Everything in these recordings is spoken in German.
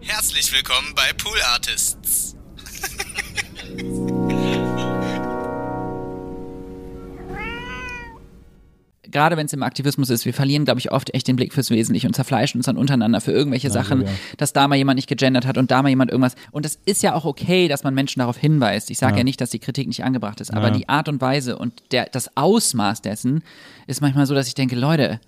Herzlich willkommen bei Pool Artists. gerade wenn es im Aktivismus ist, wir verlieren, glaube ich, oft echt den Blick fürs Wesentliche und zerfleischen uns dann untereinander für irgendwelche Sachen, ja. dass da mal jemand nicht gegendert hat und da mal jemand irgendwas. Und es ist ja auch okay, dass man Menschen darauf hinweist. Ich sage ja. Ja. nicht, dass die Kritik nicht angebracht ist, aber Ja. die Art und Weise und der, das Ausmaß dessen ist manchmal so, dass ich denke, Leute,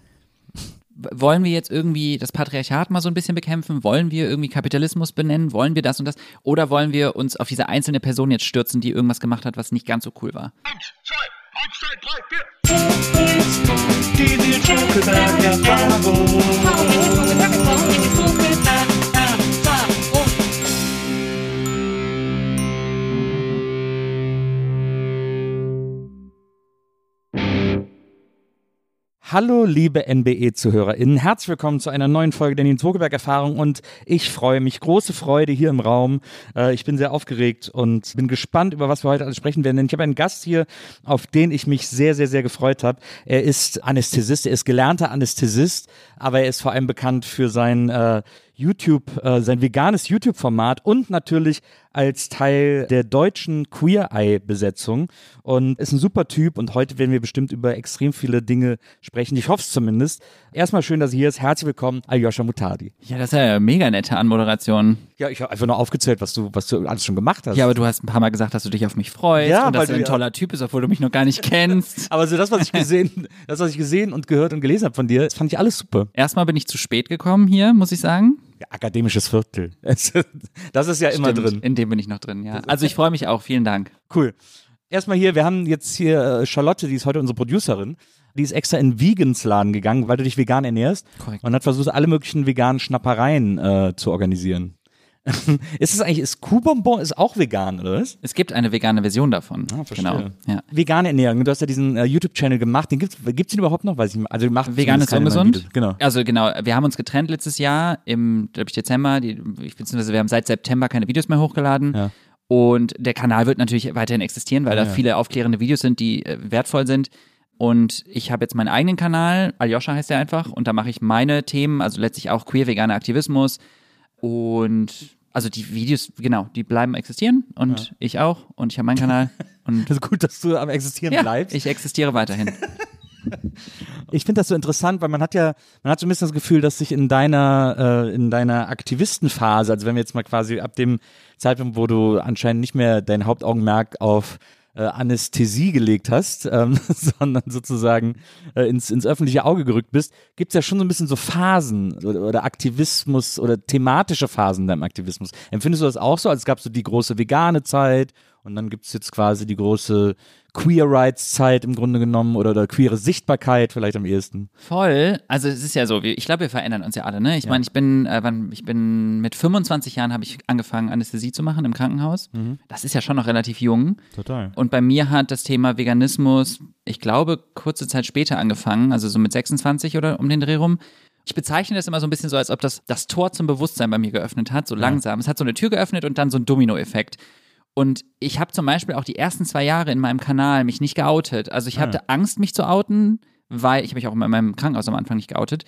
wollen wir jetzt irgendwie das Patriarchat mal so ein bisschen bekämpfen? Wollen wir irgendwie Kapitalismus benennen? Wollen wir das und das? Oder wollen wir uns auf diese einzelne Person jetzt stürzen, die irgendwas gemacht hat, was nicht ganz so cool war? Eins, zwei, eins, zwei, drei, vier. Die Zuckerberg-Erfahrung. Hallo, liebe NBE-ZuhörerInnen. Herzlich willkommen zu einer neuen Folge der Nils Wogelberg-Erfahrung und ich freue mich, große Freude hier im Raum. Äh, ich bin sehr aufgeregt und bin gespannt, über was wir heute alles sprechen werden, denn ich habe einen Gast hier, auf den ich mich sehr, sehr, sehr gefreut habe. Er ist Anästhesist, er ist gelernter Anästhesist, aber er ist vor allem bekannt für sein äh, YouTube, äh, sein veganes YouTube-Format und natürlich als Teil der deutschen Queer Eye-Besetzung und ist ein super Typ und heute werden wir bestimmt über extrem viele Dinge sprechen. Ich hoffe es zumindest. Erstmal schön, dass er hier ist. Herzlich willkommen, Aljoscha Mutadi. Ja, das ist ja eine mega nette Anmoderation. Ja, ich habe einfach nur aufgezählt, was du, was du alles schon gemacht hast. Ja, aber du hast ein paar Mal gesagt, dass du dich auf mich freust Ja, und weil dass du ein toller Typ bist, obwohl du mich noch gar nicht kennst. aber so das, was ich gesehen, das, was ich gesehen und gehört und gelesen habe von dir, das fand ich alles super. Erstmal bin ich zu spät gekommen hier, muss ich sagen. Ja, akademisches Viertel. Das ist ja immer Stimmt, drin. In dem bin ich noch drin, ja. Also ich freue mich auch, vielen Dank. Cool. Erstmal hier, wir haben jetzt hier äh, Charlotte, die ist heute unsere Producerin. Die ist extra in Vegans Laden gegangen, weil du dich vegan ernährst. Korrekt. Und hat versucht, alle möglichen veganen Schnappereien äh, zu organisieren. ist es eigentlich, ist Kuhbonbon ist auch vegan, oder was? Es gibt eine vegane Version davon. Ah, verstehe. genau. Ja. Vegane Ernährung. Du hast ja diesen äh, YouTube-Channel gemacht. Den gibt's, gibt's den überhaupt noch? Weiß ich nicht. Also macht Vegan ist ungesund. Genau. Also genau, wir haben uns getrennt letztes Jahr im, glaube ich, Dezember. Die, beziehungsweise wir haben seit September keine Videos mehr hochgeladen. Ja. Und der Kanal wird natürlich weiterhin existieren, weil Ja, da viele aufklärende Videos sind, die äh, wertvoll sind. Und ich habe jetzt meinen eigenen Kanal, Aljoscha heißt der einfach, und da mache ich meine Themen, also letztlich auch queer veganer Aktivismus. Und also die Videos, genau, die bleiben existieren und ich auch und ich habe meinen Kanal und Das ist gut, dass du am Existieren ja, bleibst. ich existiere weiterhin. Ich finde das so interessant, weil man hat ja, man hat so ein bisschen das Gefühl, dass sich in deiner, äh, in deiner Aktivistenphase, also wenn wir jetzt mal quasi ab dem Zeitpunkt, wo du anscheinend nicht mehr dein Hauptaugenmerk auf äh, Anästhesie gelegt hast, ähm, sondern sozusagen äh, ins, ins öffentliche Auge gerückt bist, gibt es ja schon so ein bisschen so Phasen oder, oder Aktivismus oder thematische Phasen in deinem Aktivismus. Empfindest du das auch so? Es gab so die große vegane Zeit und dann gibt es jetzt quasi die große Queer Rights Zeit im Grunde genommen oder, oder queere Sichtbarkeit vielleicht am ehesten. Voll. Also es ist ja so, ich glaube, wir verändern uns ja alle, ne? Ich meine, ich bin, äh, ich bin mit 25 Jahren habe ich angefangen, Anästhesie zu machen im Krankenhaus. Das ist ja schon noch relativ jung. Total. Und bei mir hat das Thema Veganismus, ich glaube, kurze Zeit später angefangen, also so mit 26 oder um den Dreh rum. Ich bezeichne das immer so ein bisschen so, als ob das das Tor zum Bewusstsein bei mir geöffnet hat, so langsam. Es hat so eine Tür geöffnet und dann so ein Dominoeffekt. Und ich habe zum Beispiel auch die ersten zwei Jahre in meinem Kanal mich nicht geoutet. Also ich hatte Angst, mich zu outen, weil ich habe mich auch in meinem Krankenhaus am Anfang nicht geoutet,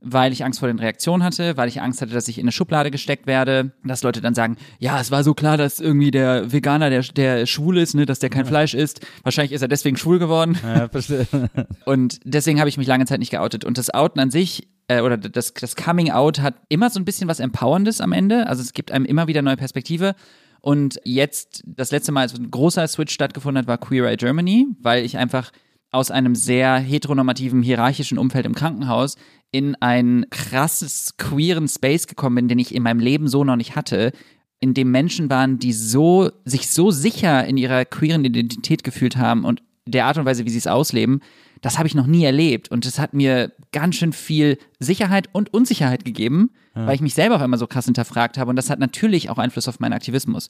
weil ich Angst vor den Reaktionen hatte, weil ich Angst hatte, dass ich in eine Schublade gesteckt werde, dass Leute dann sagen, ja, es war so klar, dass irgendwie der Veganer, der, der schwul ist, ne, dass der kein Fleisch isst. Wahrscheinlich ist er deswegen schwul geworden. Ja. Und deswegen habe ich mich lange Zeit nicht geoutet. Und das Outen an sich, äh, oder das, das Coming Out hat immer so ein bisschen was Empowerndes am Ende. Also es gibt einem immer wieder neue Perspektive. Und jetzt, das letzte Mal, als ein großer Switch stattgefunden hat, war Queer Eye Germany, weil ich einfach aus einem sehr heteronormativen, hierarchischen Umfeld im Krankenhaus in einen krasses queeren Space gekommen bin, den ich in meinem Leben so noch nicht hatte, in dem Menschen waren, die so, sich so sicher in ihrer queeren Identität gefühlt haben und der Art und Weise, wie sie es ausleben, das habe ich noch nie erlebt. Und das hat mir ganz schön viel Sicherheit und Unsicherheit gegeben, weil ich mich selber auch immer so krass hinterfragt habe. Und das hat natürlich auch Einfluss auf meinen Aktivismus.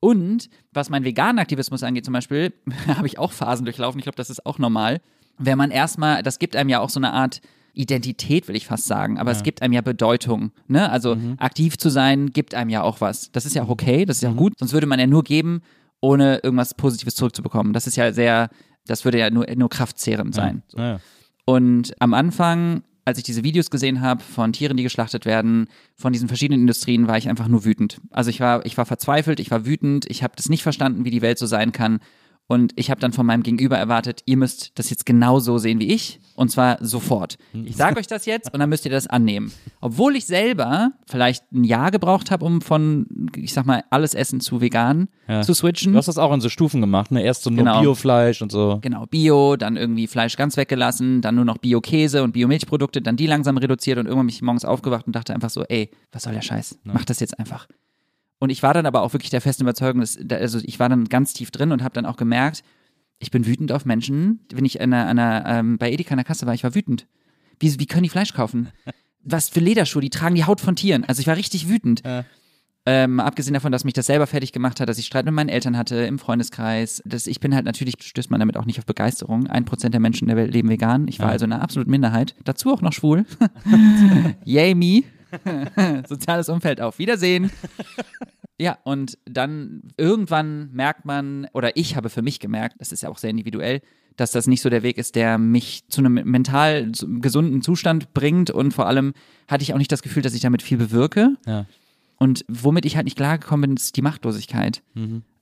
Und was meinen veganen Aktivismus angeht, zum Beispiel, habe ich auch Phasen durchlaufen. Ich glaube, das ist auch normal. Wenn man erstmal, das gibt einem ja auch so eine Art Identität, will ich fast sagen, aber es gibt einem ja Bedeutung. Ne? Also aktiv zu sein, gibt einem ja auch was. Das ist ja auch okay, das ist ja auch gut. Sonst würde man ja nur geben, ohne irgendwas Positives zurückzubekommen. Das ist ja sehr, das würde ja nur, nur kraftzehrend sein. So. Ja. Und am Anfang als ich diese Videos gesehen habe von Tieren, die geschlachtet werden, von diesen verschiedenen Industrien, war ich einfach nur wütend. Also ich war, ich war verzweifelt, ich war wütend, ich habe das nicht verstanden, wie die Welt so sein kann. Und ich habe dann von meinem Gegenüber erwartet, ihr müsst das jetzt genau so sehen wie ich. Und zwar sofort. Ich sage euch das jetzt und dann müsst ihr das annehmen. Obwohl ich selber vielleicht ein Jahr gebraucht habe, um von, ich sag mal, alles Essen zu vegan Ja. zu switchen. Du hast das auch in so Stufen gemacht, ne? Erst so nur Genau. Biofleisch und so. Genau, Bio, dann irgendwie Fleisch ganz weggelassen, dann nur noch Bio-Käse und Bio-Milchprodukte, dann die langsam reduziert und irgendwann bin ich morgens aufgewacht und dachte einfach so, ey, was soll der Scheiß? Mach das jetzt einfach. Und ich war dann aber auch wirklich der festen Überzeugung, dass, da- also ich war dann ganz tief drin und habe dann auch gemerkt, ich bin wütend auf Menschen. Wenn ich an einer, an einer, ähm, bei Edeka an der Kasse war, ich war wütend. Wie, wie können die Fleisch kaufen? Was für Lederschuhe, die tragen die Haut von Tieren. Also ich war richtig wütend. Ähm, abgesehen davon, dass mich das selber fertig gemacht hat, dass ich Streit mit meinen Eltern hatte im Freundeskreis. Das, ich bin halt natürlich, stößt man damit auch nicht auf Begeisterung. Ein Prozent der Menschen der Welt leben vegan. Ich war also eine absolute Minderheit. Dazu auch noch schwul. Yay me. Soziales Umfeld auf Wiedersehen. Ja, und dann irgendwann merkt man, oder ich habe für mich gemerkt, das ist ja auch sehr individuell, dass das nicht so der Weg ist, der mich zu einem mental gesunden Zustand bringt. Und vor allem hatte ich auch nicht das Gefühl, dass ich damit viel bewirke. Ja. Und womit ich halt nicht klargekommen bin, ist die Machtlosigkeit.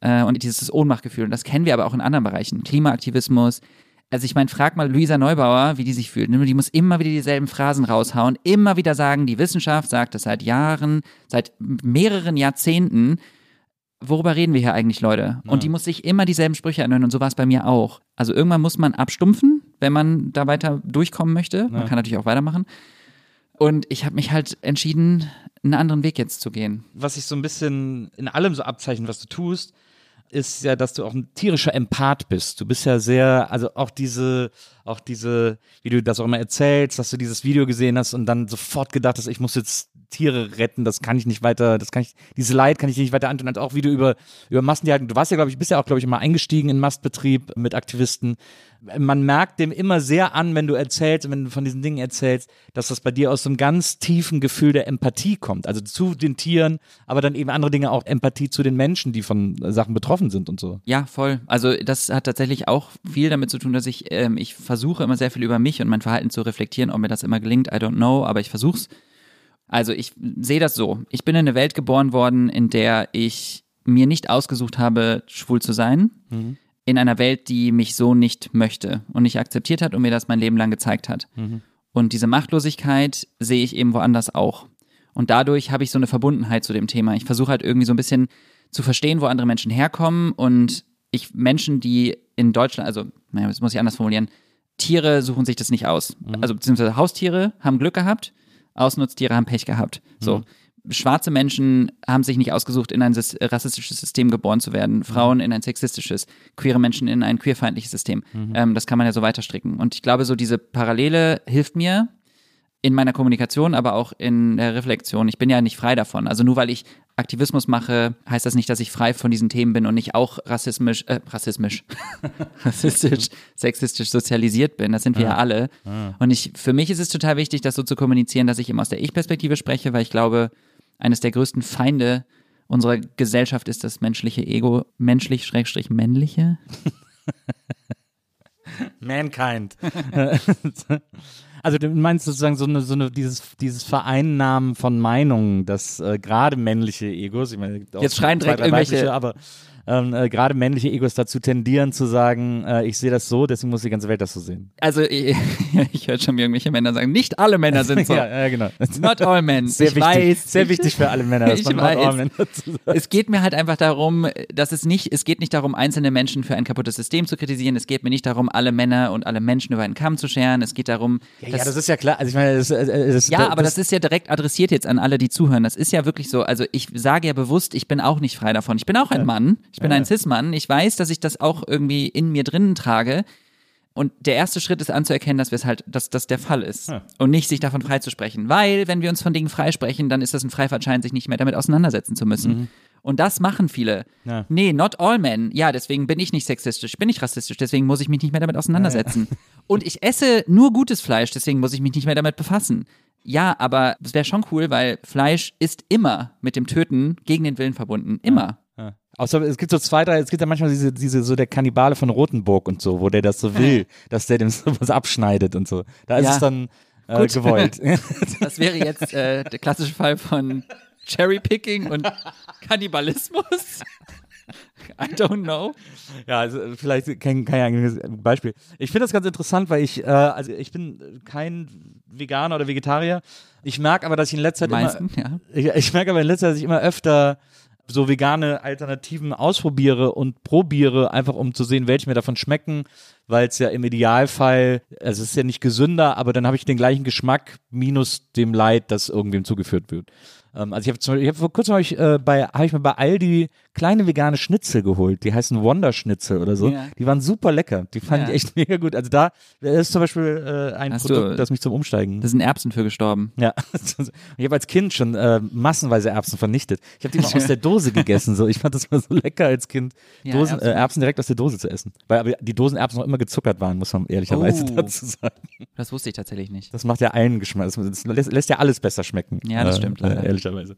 Äh, und dieses Ohnmachtgefühl. Und das kennen wir aber auch in anderen Bereichen. Klimaaktivismus. Also ich meine, frag mal Luisa Neubauer, wie die sich fühlt. Die muss immer wieder dieselben Phrasen raushauen, immer wieder sagen, die Wissenschaft sagt das seit Jahren, seit mehreren Jahrzehnten. Worüber reden wir hier eigentlich, Leute? Und die muss sich immer dieselben Sprüche anhören und so war es bei mir auch. Also irgendwann muss man abstumpfen, wenn man da weiter durchkommen möchte. Man kann natürlich auch weitermachen. Und ich habe mich halt entschieden, einen anderen Weg jetzt zu gehen. was sich so ein bisschen in allem so abzeichnet, was du tust, ist ja, dass du auch ein tierischer Empath bist. Du bist ja sehr, also auch diese, auch diese, wie du das auch immer erzählst, dass du dieses Video gesehen hast und dann sofort gedacht hast, ich muss jetzt Tiere retten, das kann ich nicht weiter, das kann ich, diese Leid kann ich nicht weiter antun. Und auch wie du über, über Massentierhaltung, du warst ja, glaube ich, bist ja auch, glaube ich, immer eingestiegen in Mastbetrieb mit Aktivisten. Man merkt dem immer sehr an, wenn du erzählst, wenn du von diesen Dingen erzählst, dass das bei dir aus so einem ganz tiefen Gefühl der Empathie kommt. Also zu den Tieren, aber dann eben andere Dinge auch Empathie zu den Menschen, die von Sachen betroffen sind und so. Ja, voll. Also das hat tatsächlich auch viel damit zu tun, dass ich, ähm, ich versuche immer sehr viel über mich und mein Verhalten zu reflektieren. Ob mir das immer gelingt, I don't know, aber ich versuch's. Also ich sehe das so. Ich bin in eine Welt geboren worden, in der ich mir nicht ausgesucht habe, schwul zu sein. In einer Welt, die mich so nicht möchte und nicht akzeptiert hat und mir das mein Leben lang gezeigt hat. Und diese Machtlosigkeit sehe ich eben woanders auch. Und dadurch habe ich so eine Verbundenheit zu dem Thema. Ich versuche halt irgendwie so ein bisschen zu verstehen, wo andere Menschen herkommen und ich Menschen, die in Deutschland, also, naja, das muss ich anders formulieren, Tiere suchen sich das nicht aus. Also beziehungsweise Haustiere haben Glück gehabt, Ausnutztiere haben Pech gehabt. So. Schwarze Menschen haben sich nicht ausgesucht, in ein rassistisches System geboren zu werden, Frauen in ein sexistisches, queere Menschen in ein queerfeindliches System. Ähm, das kann man ja so weiterstricken. Und ich glaube, so diese Parallele hilft mir, in meiner Kommunikation, aber auch in der Reflexion. Ich bin ja nicht frei davon. Also nur weil ich Aktivismus mache, heißt das nicht, dass ich frei von diesen Themen bin und nicht auch rassismisch, äh, rassismisch, rassistisch, sexistisch sozialisiert bin. Das sind wir ja, alle. Und ich, für mich ist es total wichtig, das so zu kommunizieren, dass ich eben aus der Ich-Perspektive spreche, weil ich glaube, eines der größten Feinde unserer Gesellschaft ist das menschliche Ego, menschlich, schrägstrich männliche. Mankind. also du meinst sozusagen so eine, so eine dieses, dieses Vereinnahmen von Meinungen, dass äh, gerade männliche Egos, ich meine, Jetzt schreien direkt irgendwelche- aber ähm, äh, gerade männliche Egos dazu tendieren zu sagen, äh, ich sehe das so, deswegen muss die ganze Welt das so sehen. Also ich, ich höre schon irgendwelche Männer sagen, nicht alle Männer sind so. ja, ja, genau. Not all men. Sehr ich wichtig, weiß. sehr wichtig für alle Männer, dass Ich man not weiß. all men dazu sagt. Es geht mir halt einfach darum, dass es nicht, es geht nicht darum, einzelne Menschen für ein kaputtes System zu kritisieren. Es geht mir nicht darum, alle Männer und alle Menschen über einen Kamm zu scheren. Es geht darum, Ja, ja, das ist ja klar. Also ich meine, das, äh, das, ja, aber das ist ja direkt adressiert jetzt an alle, die zuhören. Das ist ja wirklich so. Also ich sage ja bewusst, ich bin auch nicht frei davon. Ich bin auch ein Mann. Ich bin ein Cis-Mann. Ich weiß, dass ich das auch irgendwie in mir drinnen trage. Und der erste Schritt ist anzuerkennen, dass wir es halt, dass das der Fall ist. Und nicht sich davon freizusprechen. Weil, wenn wir uns von Dingen freisprechen, dann ist das ein Freifahrtschein, sich nicht mehr damit auseinandersetzen zu müssen. Und das machen viele. Ja. Nee, not all men. Ja, deswegen bin ich nicht sexistisch, bin ich rassistisch, deswegen muss ich mich nicht mehr damit auseinandersetzen. Und ich esse nur gutes Fleisch, deswegen muss ich mich nicht mehr damit befassen. Ja, aber es wäre schon cool, weil Fleisch ist immer mit dem Töten gegen den Willen verbunden. Immer. Ja. Außer es gibt so zwei, drei, es gibt ja manchmal diese, diese, so der Kannibale von Rotenburg und so, wo der das so will, dass der dem sowas abschneidet und so. Da ist Ja. es dann, äh, gewollt. Das wäre jetzt äh, der klassische Fall von Cherrypicking und Kannibalismus. I don't know. Ja, also vielleicht kein, kein eigenes Beispiel. Ich finde das ganz interessant, weil ich, äh, also ich bin kein Veganer oder Vegetarier. Ich merke aber, dass ich in letzter Zeit meisten, ja. immer, ich, ich merke aber in letzter Zeit, dass ich immer öfter so vegane Alternativen ausprobiere und probiere, einfach um zu sehen, welche mir davon schmecken, weil es ja im Idealfall, also es ist ja nicht gesünder, aber dann habe ich den gleichen Geschmack minus dem Leid, das irgendwem zugeführt wird. Ähm, also ich habe zum ich habe vor kurzem hab ich, äh, bei, habe ich mir bei Aldi kleine vegane Schnitzel geholt, die heißen Wonder Schnitzel oder so. Ja. Die waren super lecker, die fand Ja. ich echt mega gut. Also da ist zum Beispiel äh, ein Hast Produkt, du- das mich zum Umsteigen Da sind Erbsen für gestorben. ja, ich habe als Kind schon äh, massenweise Erbsen vernichtet. Ich habe die mal aus der Dose gegessen. So, ich fand das mal so lecker als Kind, Ja, Dosen, Erbsen. Äh, Erbsen direkt aus der Dose zu essen. Weil aber die Dosenerbsen noch immer gezuckert waren, muss man ehrlicherweise Oh. dazu sagen. Das wusste ich tatsächlich nicht. Das macht ja allen Geschmack. Das, lässt, lässt ja alles besser schmecken. Ja, das äh, stimmt leider. Ehrlicherweise.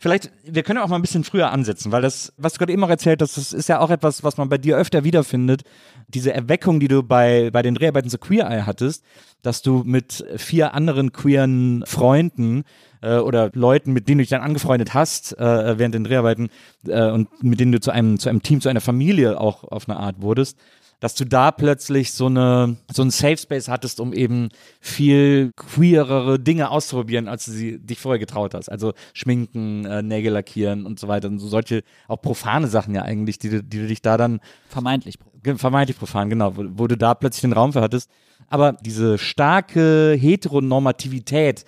Vielleicht, wir können auch mal ein bisschen früher ansetzen, weil das, was du gerade eben auch erzählt hast, das ist ja auch etwas, was man bei dir öfter wiederfindet. Diese Erweckung, die du bei, bei den Dreharbeiten zu Queer Eye hattest, dass du mit vier anderen queeren Freunden äh, oder Leuten, mit denen du dich dann angefreundet hast äh, während den Dreharbeiten äh, und mit denen du zu einem, zu einem Team, zu einer Familie auch auf eine Art wurdest, dass du da plötzlich so eine so einen Safe Space hattest, um eben viel queerere Dinge auszuprobieren, als du sie dich vorher getraut hast. Also schminken, äh, Nägel lackieren und so weiter und so solche auch profane Sachen ja eigentlich, die du, die du dich da dann Vermeintlich. Vermeintlich profan, genau, wo, wo du da plötzlich den Raum für hattest. Aber diese starke Heteronormativität,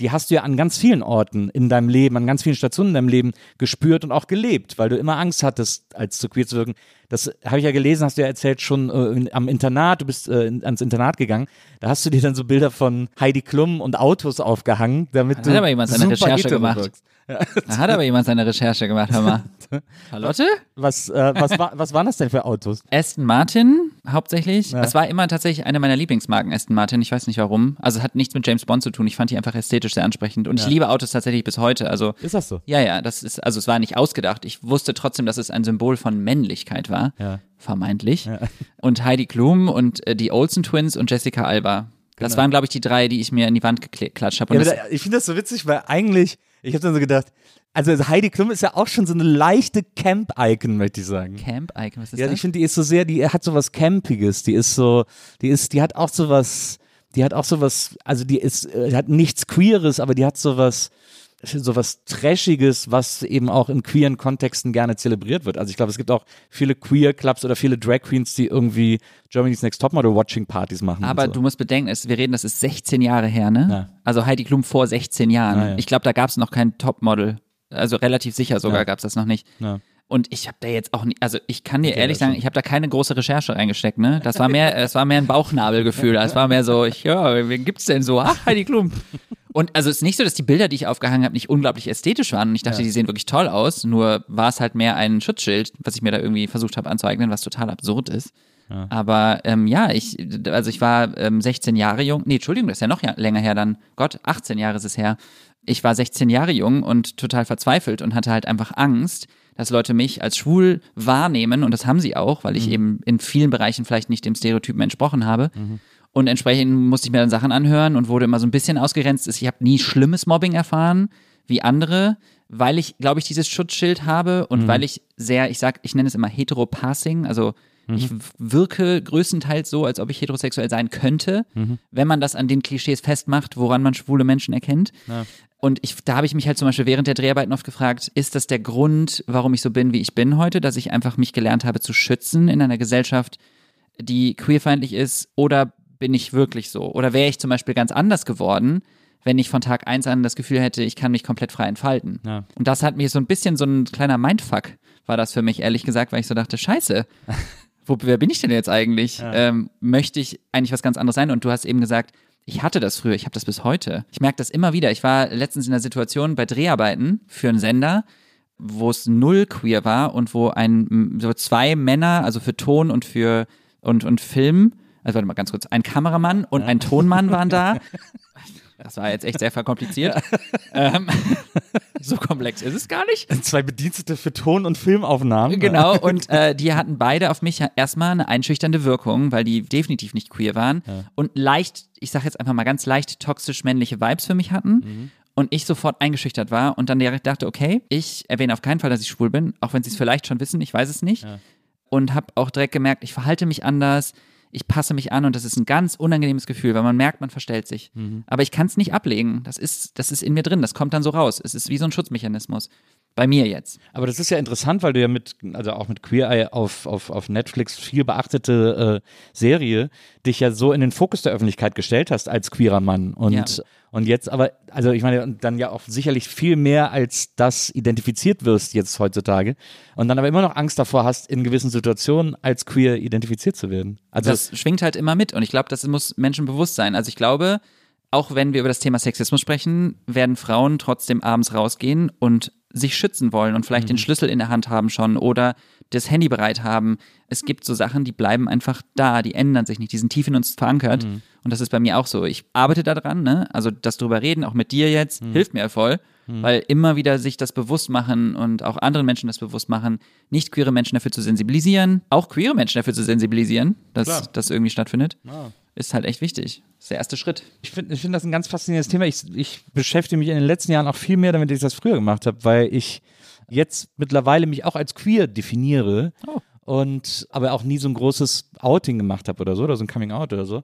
die hast du ja an ganz vielen Orten in deinem Leben, an ganz vielen Stationen in deinem Leben gespürt und auch gelebt, weil du immer Angst hattest, als zu queer zu wirken. Das habe ich ja gelesen, hast du ja erzählt, schon äh, in, am Internat, du bist äh, ans Internat gegangen, da hast du dir dann so Bilder von Heidi Klum und Autos aufgehangen, damit Da du hat aber jemand seine Recherche gemacht. wirkst. Da hat aber jemand seine Recherche gemacht, hör mal. Charlotte? Was, äh, was, war, was waren das denn für Autos? Aston Martin hauptsächlich. Ja. Es war immer tatsächlich eine meiner Lieblingsmarken, Aston Martin. Ich weiß nicht warum. Also es hat nichts mit James Bond zu tun. Ich fand die einfach ästhetisch sehr ansprechend. Und ich liebe Autos tatsächlich bis heute. Also Ist das so? ja, ja, das ist, also es war nicht ausgedacht. Ich wusste trotzdem, dass es ein Symbol von Männlichkeit war. Ja. Vermeintlich. Und Heidi Klum und äh, die Olsen Twins und Jessica Alba. Das waren, glaube ich, die drei, die ich mir in die Wand geklatscht habe. Ja, ich finde das so witzig, weil eigentlich, ich habe dann so gedacht, also Heidi Klum ist ja auch schon so eine leichte Camp-Icon, möchte ich sagen. Camp Icon, was ist Ja, das? ich finde, die ist so sehr, die hat so was Campiges, die ist so, die ist, die hat auch so was, die hat auch so was, also die ist, äh, hat nichts Queeres, aber die hat so was, so was Trashiges, was eben auch in queeren Kontexten gerne zelebriert wird. Also ich glaube, es gibt auch viele Queer-Clubs oder viele Drag Queens, die irgendwie Germany's Next Topmodel-Watching-Partys machen. Aber so. du musst bedenken, es, wir reden, das ist 16 Jahre her, ne? Ja. Also Heidi Klum vor 16 Jahren. Ah, ja. Ich glaube, da gab es noch kein Topmodel. Also relativ sicher sogar Ja. gab es das noch nicht. Ja. Und ich habe da jetzt auch nicht, also ich kann dir ehrlich das sagen, ich habe da keine große Recherche reingesteckt, ne? Das war mehr, es war mehr ein Bauchnabelgefühl. Es war mehr so, ich, ja, wen gibt's denn so? Ach, Heidi Klum. Und also es ist nicht so, dass die Bilder, die ich aufgehangen habe, nicht unglaublich ästhetisch waren. Und ich dachte, die sehen wirklich toll aus. Nur war es halt mehr ein Schutzschild, was ich mir da irgendwie versucht habe anzueignen, was total absurd ist. Aber ähm, ja, ich, also ich war ähm, 16 Jahre jung. Nee, Entschuldigung, das ist ja noch ja, länger her dann. Gott, 18 Jahre ist es her. Ich war 16 Jahre jung und total verzweifelt und hatte halt einfach Angst, dass Leute mich als schwul wahrnehmen und das haben sie auch, weil ich eben in vielen Bereichen vielleicht nicht dem Stereotypen entsprochen habe. Und entsprechend musste ich mir dann Sachen anhören und wurde immer so ein bisschen ausgegrenzt. Ich habe nie schlimmes Mobbing erfahren wie andere, weil ich, glaube ich, dieses Schutzschild habe und weil ich sehr, ich sag, ich nenne es immer Heteropassing, also ich wirke größtenteils so, als ob ich heterosexuell sein könnte, wenn man das an den Klischees festmacht, woran man schwule Menschen erkennt. Und ich, da habe ich mich halt zum Beispiel während der Dreharbeiten oft gefragt, ist das der Grund, warum ich so bin, wie ich bin heute, dass ich einfach mich gelernt habe zu schützen in einer Gesellschaft, die queerfeindlich ist, oder bin ich wirklich so? Oder wäre ich zum Beispiel ganz anders geworden, wenn ich von Tag eins an das Gefühl hätte, ich kann mich komplett frei entfalten? Ja. Und das hat mir so ein bisschen so ein kleiner Mindfuck, war das für mich, ehrlich gesagt, weil ich so dachte, scheiße, wo, wer bin ich denn jetzt eigentlich? Ähm, möchte ich eigentlich was ganz anderes sein? Und du hast eben gesagt, ich hatte das früher, ich habe das bis heute. Ich merke das immer wieder. Ich war letztens in einer Situation bei Dreharbeiten für einen Sender, wo es null queer war und wo ein so zwei Männer, also für Ton und für und, und Film, also warte mal ganz kurz, ein Kameramann und ein Tonmann waren da. Das war jetzt echt sehr verkompliziert. ähm, so komplex ist es gar nicht. Zwei Bedienstete für Ton- und Filmaufnahmen. Genau, und äh, die hatten beide auf mich ja erstmal eine einschüchternde Wirkung, weil die definitiv nicht queer waren und leicht, ich sag jetzt einfach mal ganz leicht toxisch männliche Vibes für mich hatten. Und ich sofort eingeschüchtert war und dann direkt dachte, okay, ich erwähne auf keinen Fall, dass ich schwul bin, auch wenn sie es vielleicht schon wissen, ich weiß es nicht. Und habe auch direkt gemerkt, ich verhalte mich anders, ich passe mich an und das ist ein ganz unangenehmes Gefühl, weil man merkt, man verstellt sich. Aber ich kann es nicht ablegen. Das ist, das ist in mir drin, das kommt dann so raus. Es ist wie so ein Schutzmechanismus. Bei mir jetzt. Aber das ist ja interessant, weil du ja mit, also auch mit Queer Eye auf, auf, auf Netflix viel beachtete äh, Serie, dich ja so in den Fokus der Öffentlichkeit gestellt hast als queerer Mann. Und, Ja. und jetzt aber, also ich meine, dann ja auch sicherlich viel mehr als das identifiziert wirst jetzt heutzutage. Und dann aber immer noch Angst davor hast, in gewissen Situationen als queer identifiziert zu werden. Also das schwingt halt immer mit und ich glaube, das muss Menschen bewusst sein. Also ich glaube, auch wenn wir über das Thema Sexismus sprechen, werden Frauen trotzdem abends rausgehen und sich schützen wollen und vielleicht den Schlüssel in der Hand haben schon oder das Handy bereit haben. Es gibt so Sachen, die bleiben einfach da, die ändern sich nicht, die sind tief in uns verankert. Und das ist bei mir auch so. Ich arbeite daran, ne? Also das drüber reden, auch mit dir jetzt, hilft mir voll, weil immer wieder sich das bewusst machen und auch anderen Menschen das bewusst machen, nicht queere Menschen dafür zu sensibilisieren, auch queere Menschen dafür zu sensibilisieren, dass das irgendwie stattfindet, ist halt echt wichtig. Das ist der erste Schritt. Ich finde ich find das ein ganz faszinierendes Thema. Ich, ich beschäftige mich in den letzten Jahren auch viel mehr damit, als ich das früher gemacht habe, weil ich jetzt mittlerweile mich auch als queer definiere und aber auch nie so ein großes Outing gemacht habe oder so, oder so ein Coming Out oder so.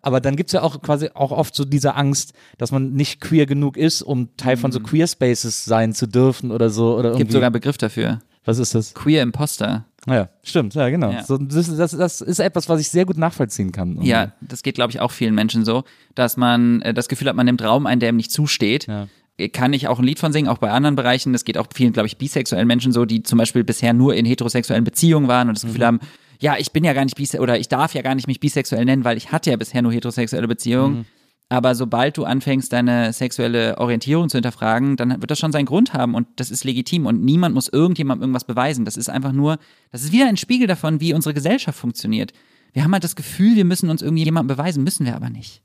Aber dann gibt es ja auch quasi auch oft so diese Angst, dass man nicht queer genug ist, um Teil von so Queer Spaces sein zu dürfen oder so. Oder Gibt irgendwie. sogar einen Begriff dafür. Was ist das? Queer Imposter. Ja, stimmt, ja, genau. Ja. So, das, das, das ist etwas, was ich sehr gut nachvollziehen kann. Ja, das geht, glaube ich, auch vielen Menschen so, dass man äh, das Gefühl hat, man nimmt Raum ein, der ihm nicht zusteht. Ja. Kann ich auch ein Lied von singen, auch bei anderen Bereichen. Das geht auch vielen, glaube ich, bisexuellen Menschen so, die zum Beispiel bisher nur in heterosexuellen Beziehungen waren und das Gefühl haben, ja, ich bin ja gar nicht bisexuell oder ich darf ja gar nicht mich bisexuell nennen, weil ich hatte ja bisher nur heterosexuelle Beziehungen. Aber sobald du anfängst, deine sexuelle Orientierung zu hinterfragen, dann wird das schon seinen Grund haben und das ist legitim und niemand muss irgendjemandem irgendwas beweisen. Das ist einfach nur, das ist wieder ein Spiegel davon, wie unsere Gesellschaft funktioniert. Wir haben halt das Gefühl, wir müssen uns irgendwie jemandem beweisen, müssen wir aber nicht.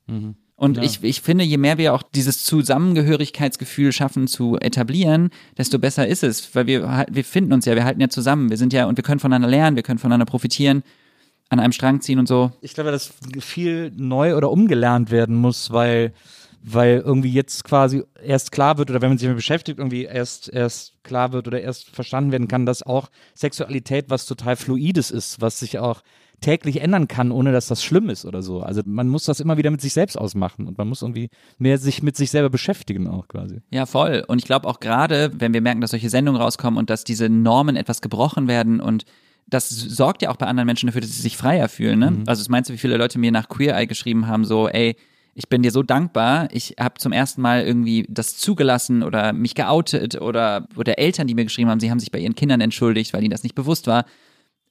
Und ich, ich finde, je mehr wir auch dieses Zusammengehörigkeitsgefühl schaffen zu etablieren, desto besser ist es, weil wir, halt- wir finden uns ja, wir halten ja zusammen, wir sind ja und wir können voneinander lernen, wir können voneinander profitieren, an einem Strang ziehen und so. ich glaube, dass viel neu oder umgelernt werden muss, weil, weil irgendwie jetzt quasi erst klar wird oder wenn man sich damit beschäftigt, irgendwie erst, erst klar wird oder erst verstanden werden kann, dass auch Sexualität was total Fluides ist, was sich auch täglich ändern kann, ohne dass das schlimm ist oder so. Also man muss das immer wieder mit sich selbst ausmachen und man muss irgendwie mehr sich mit sich selber beschäftigen auch quasi. Ja, voll. Und ich glaube auch gerade, wenn wir merken, dass solche Sendungen rauskommen und dass diese Normen etwas gebrochen werden und das sorgt ja auch bei anderen Menschen dafür, dass sie sich freier fühlen. Ne? Also es meinst du, wie viele Leute mir nach Queer Eye geschrieben haben, so, ey, ich bin dir so dankbar, ich habe zum ersten Mal irgendwie das zugelassen oder mich geoutet oder, oder Eltern, die mir geschrieben haben, sie haben sich bei ihren Kindern entschuldigt, weil ihnen das nicht bewusst war.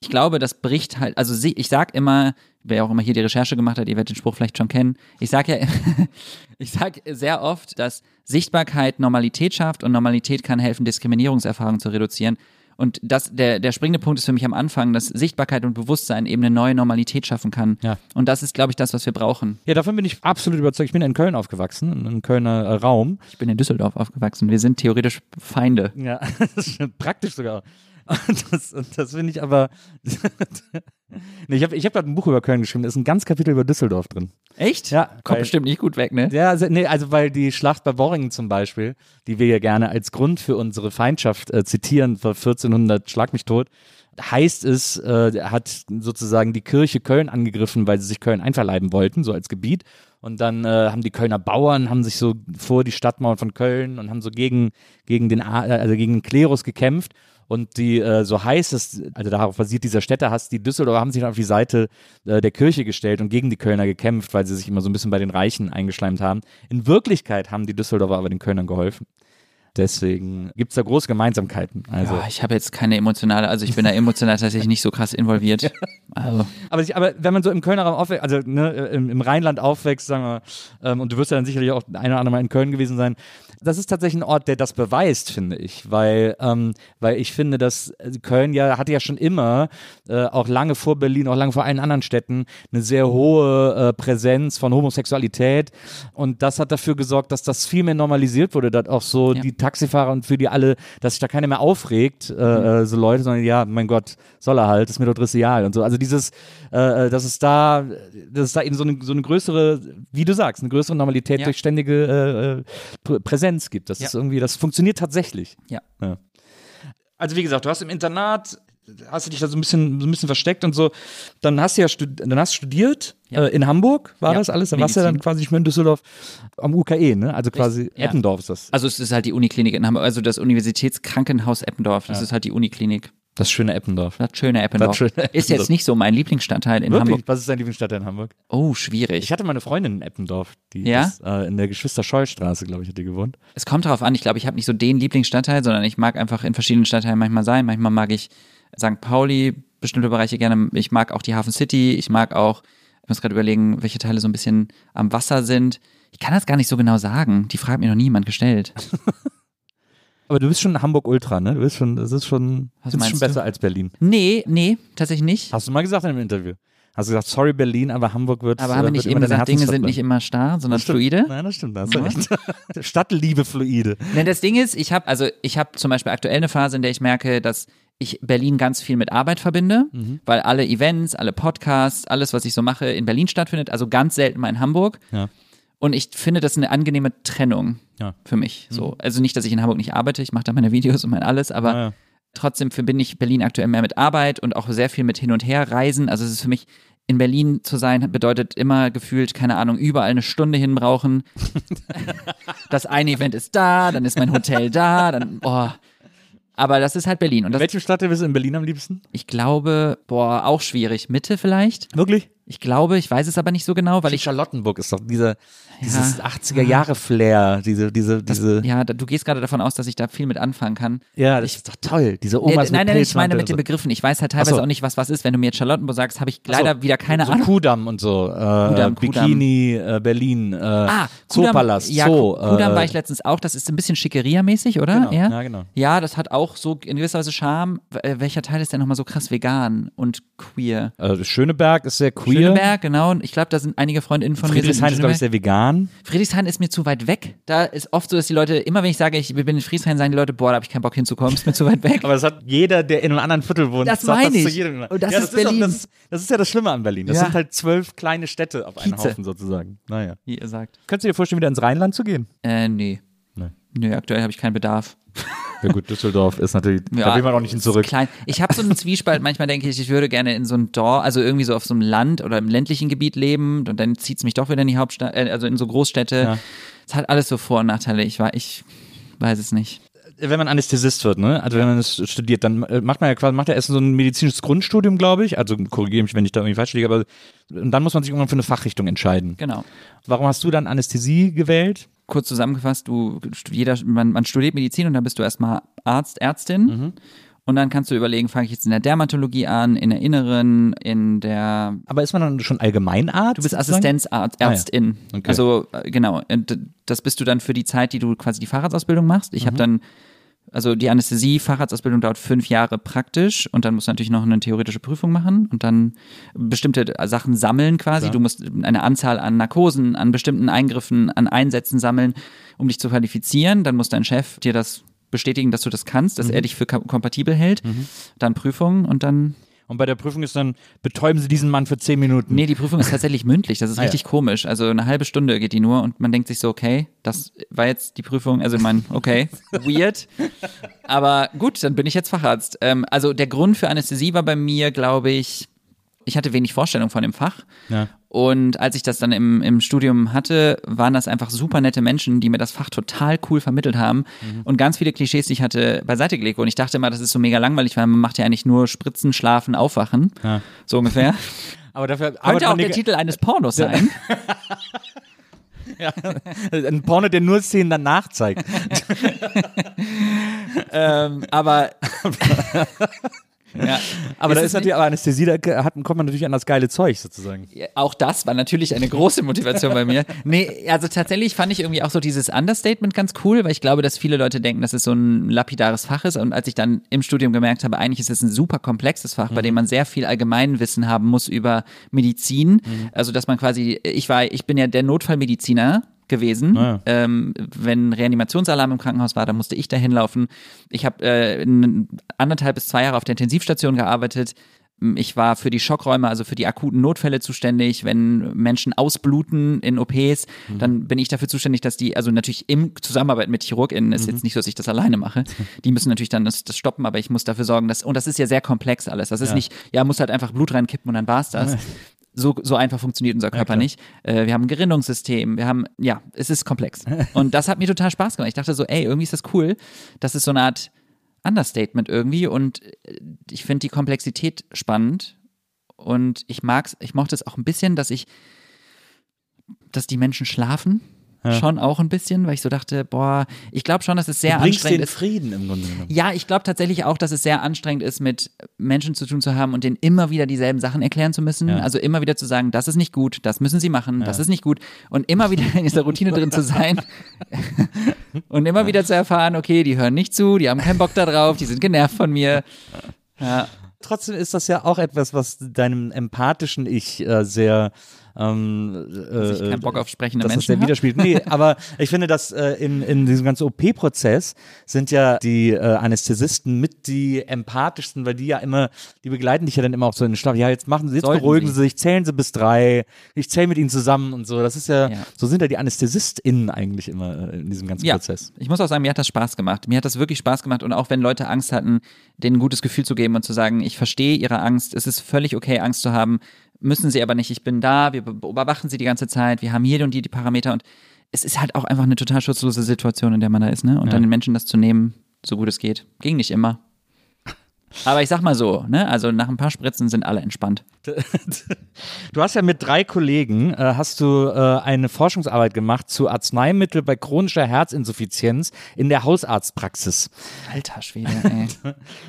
Ich glaube, das bricht halt, also sie- ich sag immer, wer auch immer hier die Recherche gemacht hat, ihr werdet den Spruch vielleicht schon kennen, ich sag ja, ich sag sehr oft, dass Sichtbarkeit Normalität schafft und Normalität kann helfen, Diskriminierungserfahrungen zu reduzieren. Und das, der, der springende Punkt ist für mich am Anfang, dass Sichtbarkeit und Bewusstsein eben eine neue Normalität schaffen kann. Ja. Und das ist, glaube ich, das, was wir brauchen. Ja, davon bin ich absolut überzeugt. Ich bin in Köln aufgewachsen, im Kölner äh, Raum. Ich bin in Düsseldorf aufgewachsen. Wir sind theoretisch Feinde. Ja, das ist praktisch sogar. Und das, das finde ich aber. nee, ich habe ich hab gerade ein Buch über Köln geschrieben, da ist ein ganz Kapitel über Düsseldorf drin. Echt? Ja, Kommt weil- bestimmt nicht gut weg, ne? Ja, also, nee, also weil die Schlacht bei Worringen zum Beispiel, die wir ja gerne als Grund für unsere Feindschaft äh, zitieren, vor 1400 Schlag mich tot, heißt es, äh, hat sozusagen die Kirche Köln angegriffen, weil sie sich Köln einverleiben wollten, so als Gebiet. Und dann äh, haben die Kölner Bauern haben sich so vor die Stadtmauern von Köln und haben so gegen gegen den äh, also gegen den Klerus gekämpft. Und die, äh, so heißt es, also darauf basiert dieser Städtehass, die Düsseldorfer haben sich dann auf die Seite äh, der Kirche gestellt und gegen die Kölner gekämpft, weil sie sich immer so ein bisschen bei den Reichen eingeschleimt haben. In Wirklichkeit haben die Düsseldorfer aber den Kölnern geholfen. Deswegen gibt's da große Gemeinsamkeiten. Also. Ja, ich habe jetzt keine emotionale, also ich bin da emotional tatsächlich nicht so krass involviert. Also, Aber, ich, aber wenn man so im Kölner Raum aufwächst, also ne, im, im Rheinland aufwächst, sagen wir, ähm, und du wirst ja dann sicherlich auch ein oder andere Mal in Köln gewesen sein, das ist tatsächlich ein Ort, der das beweist, finde ich, weil, ähm, weil ich finde, dass äh, Köln ja hatte ja schon immer, äh, auch lange vor Berlin, auch lange vor allen anderen Städten, eine sehr hohe äh, Präsenz von Homosexualität und das hat dafür gesorgt, dass das viel mehr normalisiert wurde, dass auch so Ja. die Taxifahrer und für die alle, dass sich da keiner mehr aufregt, äh, äh, so Leute, sondern ja, mein Gott, soll er halt, ist mir doch dressial und so. Also dieses, äh, äh, dass es da, dass es da eben so eine, so eine größere, wie du sagst, eine größere Normalität Ja. durch ständige äh, äh, Prä- Präsenz gibt. Das Ja. ist irgendwie, das funktioniert tatsächlich. ja. Also wie gesagt, du hast im Internat, hast du dich da so ein bisschen, so ein bisschen versteckt und so. Dann hast du ja dann hast studiert Ja. äh, in Hamburg, war Ja, das alles? Dann warst du ja Medizin. dann quasi nicht mehr in Düsseldorf am UKE, ne? Also quasi Ja. Eppendorf ist das. Also es ist halt die Uniklinik in Hamburg, also das Universitätskrankenhaus Eppendorf, das ist halt die Uniklinik. Das schöne Eppendorf. Das schöne Eppendorf. Das schöne Ist Eppendorf. jetzt nicht so mein Lieblingsstadtteil in Wirklich? Hamburg. Was ist dein Lieblingsstadtteil in Hamburg? Oh, schwierig. Ich hatte meine Freundin in Eppendorf, die Ja? ist, äh, in der Geschwister-Scheu-Straße, glaube ich, hat die gewohnt. Es kommt darauf an, ich glaube, ich habe nicht so den Lieblingsstadtteil, sondern ich mag einfach in verschiedenen Stadtteilen manchmal sein. Manchmal mag ich St. Pauli, bestimmte Bereiche gerne. Ich mag auch die Hafen City. Ich mag auch, ich muss gerade überlegen, welche Teile so ein bisschen am Wasser sind. Ich kann das gar nicht so genau sagen. Die Frage hat mir noch niemand gestellt. Aber du bist schon Hamburg-Ultra, ne? Du bist schon, das ist schon, Was das ist schon du? besser als Berlin. Nee, nee, tatsächlich nicht. Hast du mal gesagt in einem Interview. Hast du gesagt, sorry Berlin, aber Hamburg wird Aber haben wir äh, nicht eben gesagt, Dinge sind nicht immer starr, sondern fluide? Nein, das stimmt, da hast du recht. Stadtliebe fluide. Nein, das Ding ist, ich habe also ich habe zum Beispiel aktuell eine Phase, in der ich merke, dass ich Berlin ganz viel mit Arbeit verbinde, Mhm. weil alle Events, alle Podcasts, alles, was ich so mache, in Berlin stattfindet, also ganz selten mal in Hamburg. Ja. Und ich finde das eine angenehme Trennung Ja. Mhm. für mich. So, also nicht, dass ich in Hamburg nicht arbeite, ich mache da meine Videos und mein alles, aber Ja, trotzdem verbinde ich Berlin aktuell mehr mit Arbeit und auch sehr viel mit hin und her reisen. Also es ist für mich in Berlin zu sein bedeutet immer gefühlt, keine Ahnung, überall eine Stunde hin brauchen. das eine Event ist da, dann ist mein Hotel da, dann, boah. Aber das ist halt Berlin. Und In das, welchem Stadtteil bist du in Berlin am liebsten? ich glaube, boah, auch schwierig. Mitte vielleicht? Wirklich? Ich glaube, ich weiß es aber nicht so genau, weil ich Charlottenburg ist doch dieser, dieses 80er-Jahre-Flair, diese, diese, diese, ja, da, du gehst gerade davon aus, dass ich da viel mit anfangen kann. ja, das ist doch toll. Diese Nee, Omas nein, mit nein, ich meine mit den Begriffen. Ich weiß halt teilweise so. auch nicht, was was ist. Wenn du mir jetzt Charlottenburg sagst, habe ich leider so. wieder keine so Ahnung. Kudamm und so, äh, Kudamm, Bikini, äh, Berlin, äh, Ah, Zoopalast, ja, Zoo. Kudamm äh, war ich letztens auch. Das ist ein bisschen Schickeria-mäßig, oder? Genau, ja? ja, genau. Ja, das hat auch so in gewisser Weise Charme. Äh, Welcher Teil ist denn nochmal so krass vegan und queer? äh, Schöneberg ist sehr queer. Schöneberg, genau. Und ich glaube, da sind einige Freundinnen von mir. sind in Friedrichshain ist, glaube ich, sehr vegan. Friedrichshain ist mir zu weit weg. Da ist oft so, dass die Leute, immer wenn ich sage, ich bin in Friedrichshain, sagen die Leute, boah, da habe ich keinen Bock hinzukommen, ist mir zu weit weg. Aber das hat jeder, der in einem anderen Viertel wohnt, Das sagt meine das zu ich. jedem. Und das ja, ist Berlin. das, ist, das ist ja das Schlimme an Berlin. Das Ja. sind halt zwölf kleine Städte auf einen Kieze. Haufen sozusagen. Naja. Wie ihr sagt. Könntest du dir vorstellen, wieder ins Rheinland zu gehen? Äh, nee. Nee. Nö, aktuell habe ich keinen Bedarf. Ja gut, Düsseldorf ist natürlich, da will man auch nicht hin zurück. Klein. Ich habe so einen Zwiespalt, manchmal denke ich, ich würde gerne in so ein Dorf, also irgendwie so auf so einem Land oder im ländlichen Gebiet leben und dann zieht es mich doch wieder in die Hauptstadt, äh, also in so Großstädte. Ja. Es hat alles so Vor- und Nachteile. Ich, war, ich weiß es nicht. Wenn man Anästhesist wird, ne? Also wenn man das studiert, dann äh, macht man ja quasi, macht ja erst so ein medizinisches Grundstudium, glaube ich. Also korrigiere mich, wenn ich da irgendwie falsch liege, aber und dann muss man sich irgendwann für eine Fachrichtung entscheiden. Genau. Warum hast du dann Anästhesie gewählt? Kurz zusammengefasst, du, jeder, man, man studiert Medizin und dann bist du erstmal Arzt, Ärztin. Mhm. Und dann kannst du überlegen, fange ich jetzt in der Dermatologie an, in der Inneren, in der Aber ist man dann schon Allgemeinarzt? Du bist? Assistenzarzt, Ah, ja. Ärztin. Okay. Also äh, genau, das bist du dann für die Zeit, die du quasi die Facharztausbildung machst. Ich habe dann, also die Anästhesie, Facharztausbildung dauert fünf Jahre praktisch und dann musst du natürlich noch eine theoretische Prüfung machen und dann bestimmte Sachen sammeln quasi. Klar. Du musst eine Anzahl an Narkosen, an bestimmten Eingriffen, an Einsätzen sammeln, um dich zu qualifizieren. Dann muss dein Chef dir das bestätigen, dass du das kannst, dass er dich für kom- kompatibel hält. Dann Prüfung und dann Und bei der Prüfung ist dann, betäuben Sie diesen Mann für zehn Minuten. Nee, die Prüfung ist tatsächlich mündlich. Das ist Ah, ja. richtig komisch. Also eine halbe Stunde geht die nur und man denkt sich so, okay, das war jetzt die Prüfung. Also ich meine, okay, weird. Aber gut, dann bin ich jetzt Facharzt. Ähm, also der Grund für Anästhesie war bei mir, glaube ich, ich hatte wenig Vorstellung von dem Fach. Ja. Und als ich das dann im, im Studium hatte, waren das einfach super nette Menschen, die mir das Fach total cool vermittelt haben. Mhm. Und ganz viele Klischees, die ich hatte, beiseite gelegt. Und ich dachte immer, das ist so mega langweilig, weil man macht ja eigentlich nur Spritzen, Schlafen, Aufwachen. Ja. So ungefähr. Aber dafür Könnte auch der Titel eines Pornos sein. Ein Porno, der nur Szenen danach zeigt. ähm, aber ja, Aber Ist da ist natürlich, aber Anästhesie, da hat, kommt man natürlich an das geile Zeug sozusagen. Ja, Auch das war natürlich eine große Motivation bei mir. Nee, also tatsächlich fand ich irgendwie auch so dieses Understatement ganz cool, weil ich glaube, dass viele Leute denken, dass es so ein lapidares Fach ist. Und als ich dann im Studium gemerkt habe, eigentlich ist es ein super komplexes Fach, bei dem man sehr viel Allgemeinwissen haben muss über Medizin. Also, dass man quasi, ich war, ich bin ja der Notfallmediziner gewesen. Ah, ja. Ähm, wenn Reanimationsalarm im Krankenhaus war, dann musste ich da hinlaufen. Ich habe äh, anderthalb bis zwei Jahre auf der Intensivstation gearbeitet. Ich war für die Schockräume, also für die akuten Notfälle zuständig. Wenn Menschen ausbluten in OPs, dann bin ich dafür zuständig, dass die, also natürlich im Zusammenarbeit mit ChirurgInnen, ist jetzt nicht so, dass ich das alleine mache. Die müssen natürlich dann das, das stoppen, aber ich muss dafür sorgen, dass, und das ist ja sehr komplex alles. Das ist Ja. nicht, ja, muss halt einfach Blut reinkippen und dann war's das. So, so einfach funktioniert unser Körper klar. nicht. Äh, wir haben ein Gerinnungssystem, wir haben, ja, es ist komplex. Und das hat mir total Spaß gemacht. Ich dachte so, ey, irgendwie ist das cool. Das ist so eine Art Understatement irgendwie und äh, ich finde die Komplexität spannend und ich mag's, ich mochte es auch ein bisschen, dass ich, dass die Menschen schlafen. Schon auch ein bisschen, weil ich so dachte, boah, ich glaube schon, dass es sehr du anstrengend den ist. Frieden im Grunde genommen. Ja, ich glaube tatsächlich auch, dass es sehr anstrengend ist, mit Menschen zu tun zu haben und denen immer wieder dieselben Sachen erklären zu müssen. Ja. Also immer wieder zu sagen, das ist nicht gut, das müssen sie machen, das ist nicht gut. Und immer wieder in dieser Routine drin zu sein und immer wieder zu erfahren, okay, die hören nicht zu, die haben keinen Bock da drauf, die sind genervt von mir. Ja, Trotzdem ist das ja auch etwas, was deinem empathischen Ich äh, sehr ähm, dass ich äh, keinen Bock auf sprechende dass Menschen habe. widerspiegelt. Nee, aber ich finde, dass äh, in, in diesem ganzen OP-Prozess sind ja die äh, Anästhesisten mit die empathischsten, weil die ja immer, die begleiten dich ja dann immer auch so in den Schlaf. Ja, jetzt machen sie, jetzt Sollten beruhigen sie. sie sich, zählen sie bis drei, ich zähle mit ihnen zusammen und so. Das ist ja, Ja. so sind ja die AnästhesistInnen eigentlich immer äh, in diesem ganzen Ja, Prozess. ich muss auch sagen, mir hat das Spaß gemacht. Mir hat das wirklich Spaß gemacht und auch wenn Leute Angst hatten, denen ein gutes Gefühl zu geben und zu sagen, ich verstehe ihre Angst, es ist völlig okay, Angst zu haben, müssen sie aber nicht, ich bin da, wir beobachten sie die ganze Zeit, wir haben hier und hier die Parameter und es ist halt auch einfach eine total schutzlose Situation, in der man da ist, ne? Und Ja. dann den Menschen das zu nehmen, so gut es geht. Ging nicht immer. Aber ich sag mal so, ne? Also nach ein paar Spritzen sind alle entspannt. Du hast ja mit drei Kollegen, äh, hast du äh, eine Forschungsarbeit gemacht zu Arzneimittel bei chronischer Herzinsuffizienz in der Hausarztpraxis. Alter Schwede, ey.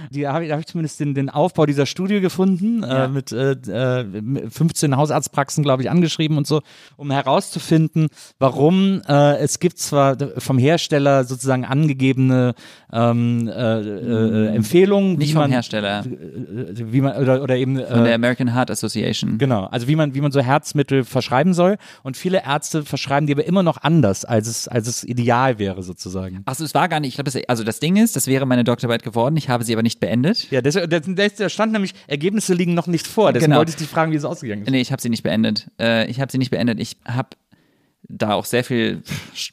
Die habe ich, da hab ich zumindest den, den Aufbau dieser Studie gefunden, Ja. äh, mit äh, äh, 15 Hausarztpraxen, glaube ich, angeschrieben und so, um herauszufinden, warum äh, es gibt zwar vom Hersteller sozusagen angegebene ähm, äh, äh, Empfehlungen, Nicht wie man, Hersteller, äh, wie man oder, oder eben von der äh, American Heart Association. Genau, also wie man, wie man so Herzmittel verschreiben soll. Und viele Ärzte verschreiben die aber immer noch anders, als es, als es ideal wäre, sozusagen. Achso, es war gar nicht, ich glaube, das- also das Ding ist, das wäre meine Doktorarbeit geworden, ich habe sie aber nicht beendet. Ja, das, das, da stand nämlich, Ergebnisse liegen noch nicht vor. Deswegen Genau. wollte ich dich fragen, wie es ausgegangen ist. Nee, ich habe sie nicht beendet. Äh, ich habe sie nicht beendet. Ich habe da auch sehr viel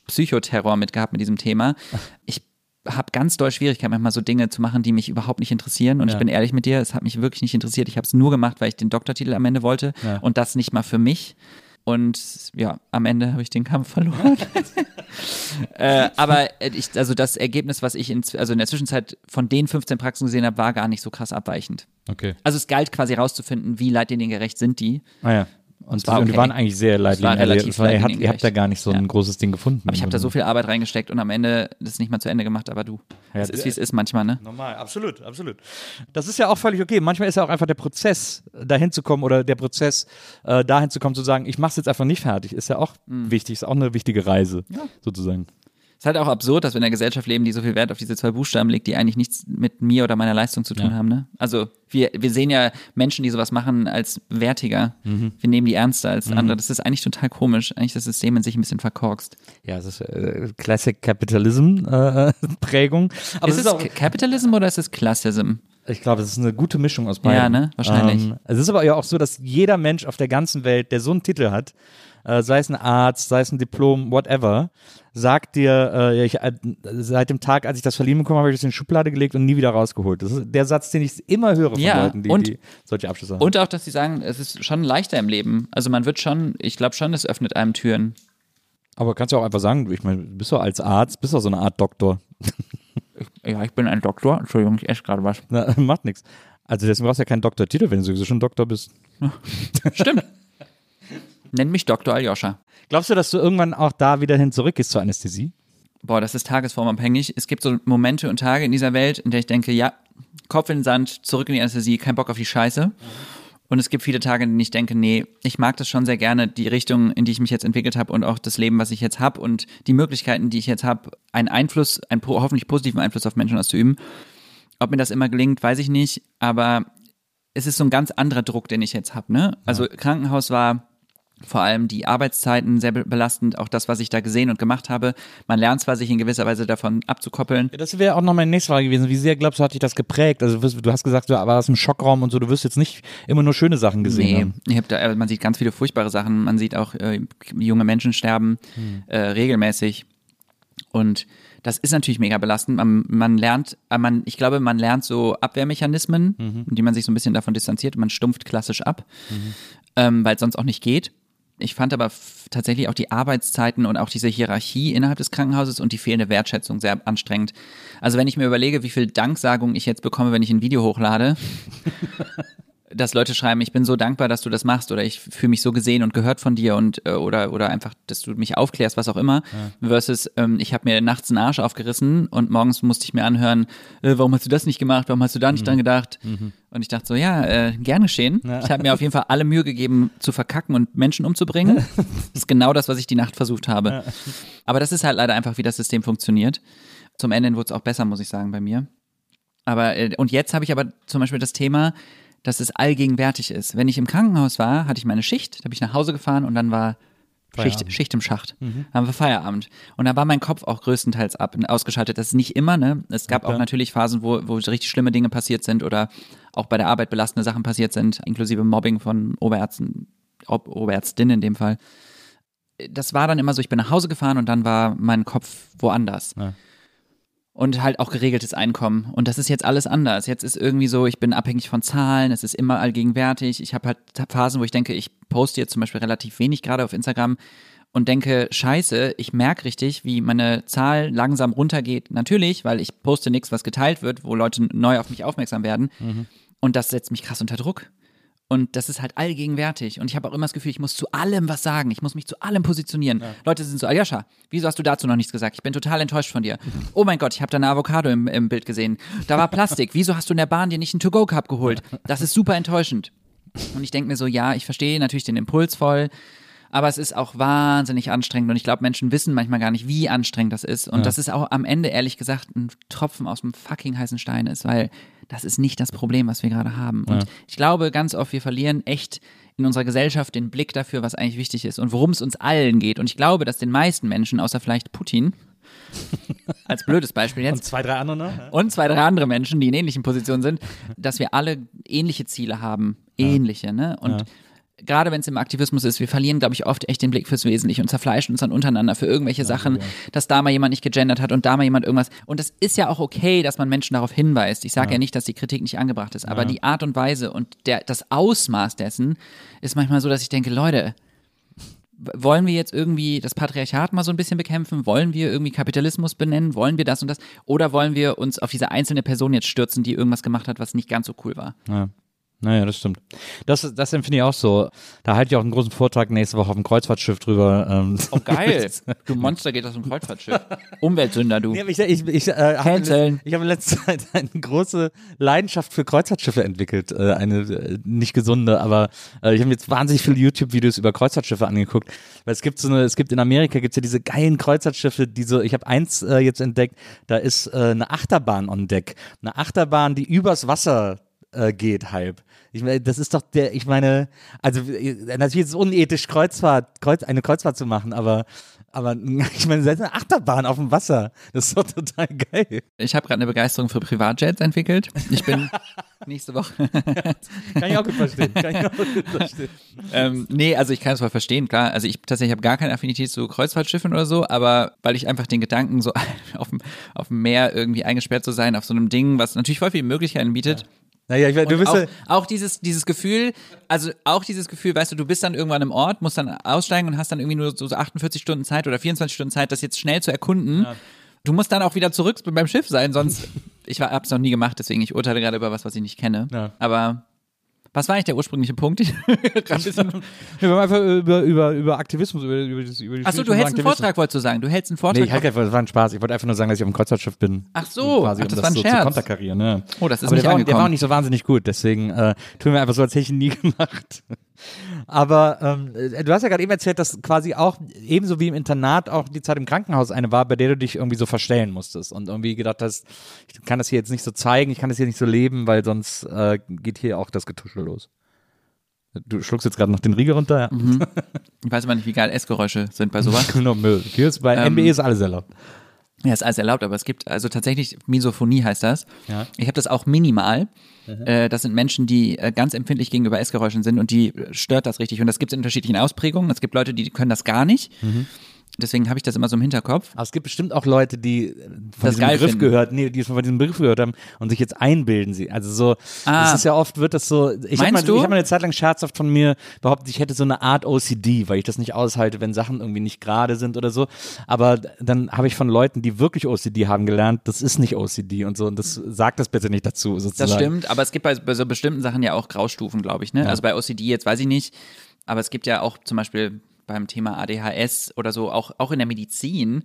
Psychoterror mit gehabt mit diesem Thema. Ich habe ganz doll Schwierigkeiten, manchmal so Dinge zu machen, die mich überhaupt nicht interessieren. Und Ja. ich bin ehrlich mit dir, es hat mich wirklich nicht interessiert. Ich habe es nur gemacht, weil ich den Doktortitel am Ende wollte Ja. und das nicht mal für mich. Und ja, am Ende habe ich den Kampf verloren. äh, aber ich, also das Ergebnis, was ich in, also in der Zwischenzeit von den 15 Praxen gesehen habe, war gar nicht so krass abweichend. Okay. Also es galt quasi rauszufinden, wie leitliniengerecht sind die. Ah ja. Und, war und die okay. waren eigentlich sehr war leidlich. relativ ihr, habt, ihr habt da gar nicht so ein Ja. großes Ding gefunden. Aber ich habe da so viel Arbeit reingesteckt und am Ende das nicht mal zu Ende gemacht, aber du. Ja, es ist, wie es ist manchmal, ne? Normal, absolut, absolut. Das ist ja auch völlig okay. Manchmal ist ja auch einfach der Prozess, dahin zu kommen oder der Prozess, äh, dahin zu kommen, zu sagen, ich mache es jetzt einfach nicht fertig, ist ja auch Mhm. wichtig, ist auch eine wichtige Reise, sozusagen. Ist halt auch absurd, dass wir in einer Gesellschaft leben, die so viel Wert auf diese zwei Buchstaben legt, die eigentlich nichts mit mir oder meiner Leistung zu tun Ja. haben, ne? Also wir, wir sehen ja Menschen, die sowas machen, als wertiger. Mhm. Wir nehmen die ernster als andere. Das ist eigentlich total komisch. Eigentlich ist das System in sich ein bisschen verkorkst. Ja, es ist äh, Classic Capitalism äh, Prägung. Aber ist es Ca- Capitalism oder ist es Classism? Ich glaube, es ist eine gute Mischung aus beiden. Ja, ne? Wahrscheinlich. Ähm, es ist aber ja auch so, dass jeder Mensch auf der ganzen Welt, der so einen Titel hat, äh, sei es ein Arzt, sei es ein Diplom, whatever, sagt dir, äh, ja, ich, äh, seit dem Tag, als ich das verliehen bekommen habe, habe ich das in die Schublade gelegt und nie wieder rausgeholt. Das ist der Satz, den ich immer höre von Ja, Leuten, die, und- die solche Abschlüsse haben. Und auch, dass sie sagen, es ist schon leichter im Leben. Also man wird schon, ich glaube schon, es öffnet einem Türen. aber kannst du auch einfach sagen, ich meine, du bist doch als Arzt, bist doch so eine Art Doktor. Ja, ich bin ein Doktor. Entschuldigung, ich esse gerade was. Na, macht nichts. Also deswegen brauchst du ja keinen Doktortitel, wenn du sowieso schon Doktor bist. Stimmt. Nenn mich Dr. Aljoscha. Glaubst du, dass du irgendwann auch da wieder hin zurückgehst zur Anästhesie? Boah, das ist tagesformabhängig. Es gibt so Momente und Tage in dieser Welt, in der ich denke, ja, Kopf in den Sand, zurück in die Anästhesie, kein Bock auf die Scheiße. Und es gibt viele Tage, in denen ich denke, nee, ich mag das schon sehr gerne, die Richtung, in die ich mich jetzt entwickelt habe und auch das Leben, was ich jetzt habe und die Möglichkeiten, die ich jetzt habe, einen Einfluss, einen hoffentlich positiven Einfluss auf Menschen auszuüben. Ob mir das immer gelingt, weiß ich nicht, aber es ist so ein ganz anderer Druck, den ich jetzt habe. Ne? Also Krankenhaus war vor allem die Arbeitszeiten sehr be- belastend, auch das, was ich da gesehen und gemacht habe. Man lernt zwar, sich in gewisser Weise davon abzukoppeln. Ja, das wäre auch noch meine nächste Frage gewesen. Wie sehr glaubst du, hat dich das geprägt? Also du hast gesagt, du warst im Schockraum und so, du wirst jetzt nicht immer nur schöne Sachen gesehen Nee, haben. da, äh, man sieht ganz viele furchtbare Sachen. Man sieht auch äh, junge Menschen sterben äh, regelmäßig. Und das ist natürlich mega belastend. Man, man lernt, äh, man, ich glaube, man lernt so Abwehrmechanismen, die man sich so ein bisschen davon distanziert. Man stumpft klassisch ab, ähm, weil es sonst auch nicht geht. Ich fand aber tatsächlich auch die Arbeitszeiten und auch diese Hierarchie innerhalb des Krankenhauses und die fehlende Wertschätzung sehr anstrengend. Also wenn ich mir überlege, wie viel Danksagung ich jetzt bekomme, wenn ich ein Video hochlade, dass Leute schreiben, ich bin so dankbar, dass du das machst oder ich fühle mich so gesehen und gehört von dir und äh, oder oder einfach, dass du mich aufklärst, was auch immer, versus ähm, ich habe mir nachts einen Arsch aufgerissen und morgens musste ich mir anhören, äh, warum hast du das nicht gemacht, warum hast du da nicht dran gedacht? Und ich dachte so, ja, äh, gern geschehen. Ich habe mir auf jeden Fall alle Mühe gegeben, zu verkacken und Menschen umzubringen. das ist genau das, was ich die Nacht versucht habe. Aber das ist halt leider einfach, wie das System funktioniert. Zum Ende wurde es auch besser, muss ich sagen, bei mir. Aber äh, und jetzt habe ich aber zum Beispiel das Thema, dass es allgegenwärtig ist. Wenn ich im Krankenhaus war, hatte ich meine Schicht, da bin ich nach Hause gefahren und dann war Schicht, Feierabend. Schicht im Schacht. Dann haben wir Feierabend. Und da war mein Kopf auch größtenteils ab, ausgeschaltet. Das ist nicht immer, ne? Es gab auch natürlich Phasen, wo, wo richtig schlimme Dinge passiert sind oder auch bei der Arbeit belastende Sachen passiert sind, inklusive Mobbing von Oberärzten, Ob Oberärztinnen in dem Fall. Das war dann immer so, ich bin nach Hause gefahren und dann war mein Kopf woanders Ja. Und halt auch geregeltes Einkommen. Und das ist jetzt alles anders. Jetzt ist irgendwie so, ich bin abhängig von Zahlen, es ist immer allgegenwärtig. Ich habe halt Phasen, wo ich denke, ich poste jetzt zum Beispiel relativ wenig gerade auf Instagram und denke, scheiße, ich merke richtig, wie meine Zahl langsam runtergeht. Natürlich, weil ich poste nichts, was geteilt wird, wo Leute neu auf mich aufmerksam werden. Und das setzt mich krass unter Druck. Und das ist halt allgegenwärtig. Und ich habe auch immer das Gefühl, ich muss zu allem was sagen. Ich muss mich zu allem positionieren. Leute sind so, Aljoscha, wieso hast du dazu noch nichts gesagt? Ich bin total enttäuscht von dir. Oh mein Gott, ich habe da eine Avocado im, im Bild gesehen. Da war Plastik. Wieso hast du in der Bahn dir nicht einen To-Go-Cup geholt? Das ist super enttäuschend. Und ich denke mir so, ja, ich verstehe natürlich den Impuls voll. Aber es ist auch wahnsinnig anstrengend und ich glaube, Menschen wissen manchmal gar nicht, wie anstrengend das ist. Und das ist auch am Ende, ehrlich gesagt, ein Tropfen aus dem fucking heißen Stein ist, weil das ist nicht das Problem, was wir gerade haben. Und ich glaube ganz oft, wir verlieren echt in unserer Gesellschaft den Blick dafür, was eigentlich wichtig ist und worum es uns allen geht. Und ich glaube, dass den meisten Menschen, außer vielleicht Putin, als blödes Beispiel jetzt, Und zwei, drei andere noch? und zwei, drei andere Menschen, die in ähnlichen Positionen sind, dass wir alle ähnliche Ziele haben. Ähnliche, ne? Und gerade wenn es im Aktivismus ist, wir verlieren, glaube ich, oft echt den Blick fürs Wesentliche und zerfleischen uns dann untereinander für irgendwelche Sachen, dass da mal jemand nicht gegendert hat und da mal jemand irgendwas. Und das ist ja auch okay, dass man Menschen darauf hinweist. Ich sage ja. nicht, dass die Kritik nicht angebracht ist, aber die Art und Weise und der, das Ausmaß dessen ist manchmal so, dass ich denke, Leute, wollen wir jetzt irgendwie das Patriarchat mal so ein bisschen bekämpfen? Wollen wir irgendwie Kapitalismus benennen? Wollen wir das und das? Oder wollen wir uns auf diese einzelne Person jetzt stürzen, die irgendwas gemacht hat, was nicht ganz so cool war? Ja. Naja, das stimmt. Das, das empfinde ich auch so. Da halte ich auch einen großen Vortrag nächste Woche auf dem Kreuzfahrtschiff drüber. Ähm. Oh, geil. Du Monster geht aus dem Kreuzfahrtschiff. Umweltsünder, du. Nee, ich ich, ich, äh, habe Canceln. ich habe in letzter Zeit eine große Leidenschaft für Kreuzfahrtschiffe entwickelt. Äh, eine äh, nicht gesunde, aber äh, ich habe jetzt wahnsinnig viele YouTube-Videos über Kreuzfahrtschiffe angeguckt. Weil es gibt so eine, es gibt in Amerika gibt's ja diese geilen Kreuzfahrtschiffe, die so, ich habe eins äh, jetzt entdeckt, da ist äh, eine Achterbahn on Deck. Eine Achterbahn, die übers Wasser äh, geht halb. Ich meine, das ist doch der, ich meine, also natürlich ist es unethisch, Kreuzfahrt, Kreuz, eine Kreuzfahrt zu machen, aber, aber ich meine, selbst eine Achterbahn auf dem Wasser, das ist doch total geil. Ich habe gerade eine Begeisterung für Privatjets entwickelt. Ich bin nächste Woche. Kann ich auch gut verstehen. Kann ich auch gut verstehen. ähm, nee, also ich kann es voll verstehen, klar. Also ich tatsächlich habe gar keine Affinität zu Kreuzfahrtschiffen oder so, aber weil ich einfach den Gedanken, so auf dem, auf dem Meer irgendwie eingesperrt zu sein, auf so einem Ding, was natürlich voll viele Möglichkeiten bietet. Naja, ich, du bist auch, ja, auch dieses, dieses Gefühl, also auch dieses Gefühl, weißt du, du bist dann irgendwann im Ort, musst dann aussteigen und hast dann irgendwie nur so so 48 Stunden Zeit oder 24 Stunden Zeit, das jetzt schnell zu erkunden. Du musst dann auch wieder zurück beim Schiff sein, sonst, ich habe es noch nie gemacht, deswegen ich urteile gerade über was, was ich nicht kenne. Ja. Aber Was war eigentlich der ursprüngliche Punkt? Einfach über, über, über Aktivismus, über, über, das- über die Achso, du hältst einen. Vortrag, wolltest du sagen. Du hältst einen Vortrag. Nee, ich halt einfach, das war ein Spaß. Ich wollte einfach nur sagen, dass ich auf dem Kreuzfahrtschiff bin. Ach so, quasi, ach, um das das war ein so Scherz. zu konterkarieren. Ne? Oh, das ist Aber nicht der war, der war auch nicht so wahnsinnig gut, deswegen äh, tun wir einfach so, als hätte ich ihn nie gemacht. Aber ähm, äh, du hast ja gerade eben erzählt, dass quasi auch ebenso wie im Internat auch die Zeit im Krankenhaus eine war, bei der du dich irgendwie so verstellen musstest und irgendwie gedacht hast, ich kann das hier jetzt nicht so zeigen, ich kann das hier nicht so leben, weil sonst äh, geht hier auch das Getuschel los. Du schluckst jetzt gerade noch den Riegel runter, ja. Mhm. Ich weiß aber nicht, wie geil Essgeräusche sind bei sowas. Genau, Müll. Hier ist bei Ähm, MBE ist alles erlaubt. Ja, ist alles erlaubt, aber es gibt also tatsächlich Misophonie heißt das. Ja. Ich habe das auch minimal. Äh, das sind Menschen, die äh, ganz empfindlich gegenüber Essgeräuschen sind und die stört das richtig. Und das gibt es in unterschiedlichen Ausprägungen. Es gibt Leute, die können das gar nicht. Deswegen habe ich das immer so im Hinterkopf. Aber es gibt bestimmt auch Leute, die von Das diesem Begriff finden. gehört, nee, die von diesem Begriff gehört haben und sich jetzt einbilden sie. Also so, Ah. das ist ja oft, wird das so, ich habe mal, ich hab mal eine Zeit lang scherzhaft von mir behauptet, ich hätte so eine Art OCD, weil ich das nicht aushalte, wenn Sachen irgendwie nicht gerade sind oder so. Aber dann habe ich von Leuten, die wirklich OCD haben, gelernt, das ist nicht OCD und so und das sagt das bitte nicht dazu sozusagen. Das stimmt, aber es gibt bei, bei so bestimmten Sachen ja auch Graustufen, glaube ich. Ne? Also bei OCD jetzt weiß ich nicht, aber es gibt ja auch zum Beispiel beim Thema ADHS oder so, auch, auch in der Medizin,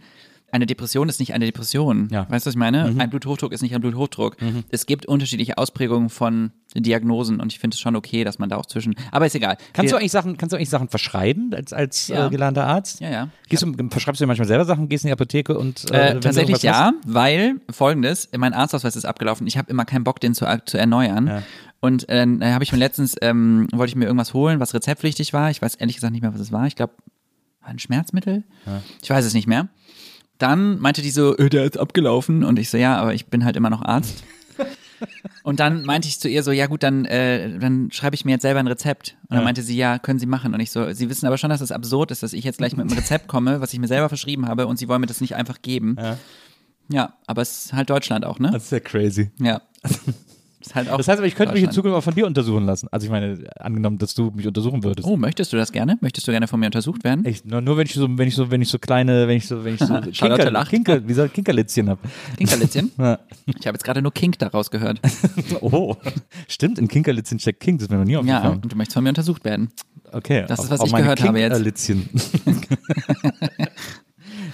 eine Depression ist nicht eine Depression. Ja. Weißt du, was ich meine? Ein Bluthochdruck ist nicht ein Bluthochdruck. Es gibt unterschiedliche Ausprägungen von Diagnosen und ich finde es schon okay, dass man da auch zwischen. Aber ist egal. Kannst du Wir- eigentlich Sachen, kannst du eigentlich Sachen verschreiben als, als Ja. äh, gelernter Arzt? Ja, ja. Gehst du, verschreibst du dir manchmal selber Sachen, gehst in die Apotheke und Äh, du tatsächlich ja, weil folgendes, mein Arztausweis ist abgelaufen. Ich habe immer keinen Bock, den zu, zu erneuern. Ja. Und äh, dann habe ich mir letztens, ähm, wollte ich mir irgendwas holen, was rezeptpflichtig war. Ich weiß ehrlich gesagt nicht mehr, was es war. Ich glaube, war ein Schmerzmittel? Ich weiß es nicht mehr. Dann meinte die so, äh, der ist abgelaufen. Und ich so, ja, aber ich bin halt immer noch Arzt. Und dann meinte ich zu ihr so, ja gut, dann, äh, dann schreibe ich mir jetzt selber ein Rezept. Und dann meinte sie, ja, können Sie machen. Und ich so, Sie wissen aber schon, dass es absurd ist, dass ich jetzt gleich mit einem Rezept komme, was ich mir selber verschrieben habe und Sie wollen mir das nicht einfach geben. Ja. Ja, aber es ist halt Deutschland auch, ne? Das ist ja crazy. Ja. Ist halt auch Das heißt aber, ich könnte mich in. Zukunft auch von dir untersuchen lassen. Also ich meine, angenommen, dass du mich untersuchen würdest. Oh, möchtest du das gerne? Möchtest du gerne von mir untersucht werden? Echt, nur, nur wenn ich so, wenn ich so, wenn ich so kleine, wenn ich so, wenn ich so Kinker. Kinker, wie soll Kinkerlitzchen hab. Kinkerlitzchen? Ja. Ich habe jetzt gerade nur Kink daraus gehört. Oh, stimmt, in Kinkerlitzchen steckt King, das ist mir noch nie Ja, aufgefallen. und du möchtest von mir untersucht werden. Okay. Das ist, was ich gehört habe jetzt. Kinkerlitzchen.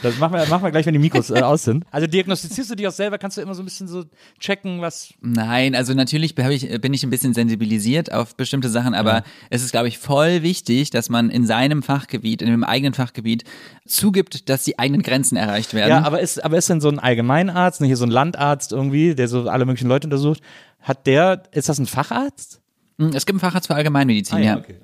Das machen wir, machen wir gleich, wenn die Mikros äh, aus sind. Also diagnostizierst du dich auch selber, kannst du immer so ein bisschen so checken, was. Nein, also natürlich ich, bin ich ein bisschen sensibilisiert auf bestimmte Sachen, aber es ist, glaube ich, voll wichtig, dass man in seinem Fachgebiet, in dem eigenen Fachgebiet zugibt, dass die eigenen Grenzen erreicht werden. Ja, aber ist, aber ist denn so ein Allgemeinarzt, ne, hier so ein Landarzt irgendwie, der so alle möglichen Leute untersucht, hat der, ist das ein Facharzt? Hm, Es gibt einen Facharzt für Allgemeinmedizin, ja. Ah, okay.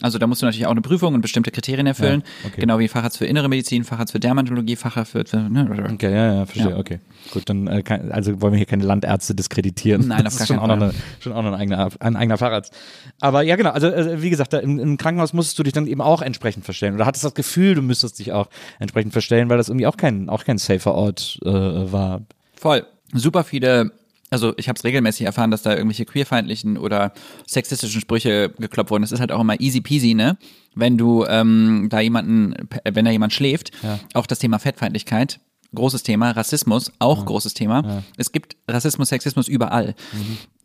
Also da musst du natürlich auch eine Prüfung und bestimmte Kriterien erfüllen. Ja, okay. Genau wie Facharzt für innere Medizin, Facharzt für Dermatologie, Facharzt für... ne, Okay, ja, ja, verstehe, Ja. okay. Gut, dann äh, also wollen wir hier keine Landärzte diskreditieren. Nein, das auf ist gar schon auch, noch eine, schon auch noch ein eigener, ein eigener Facharzt. Aber ja, genau, also äh, wie gesagt, da im, im Krankenhaus musstest du dich dann eben auch entsprechend verstellen. Oder hattest das Gefühl, du müsstest dich auch entsprechend verstellen, weil das irgendwie auch kein, auch kein safer Ort äh, war. Voll. Super viele, also ich habe es regelmäßig erfahren, dass da irgendwelche queerfeindlichen oder sexistischen Sprüche geklopft wurden. Das ist halt auch immer easy peasy, ne? Wenn du ähm, da jemanden, wenn da jemand schläft, Ja. auch das Thema Fettfeindlichkeit, großes Thema, Rassismus, auch großes Thema. Es gibt Rassismus, Sexismus überall.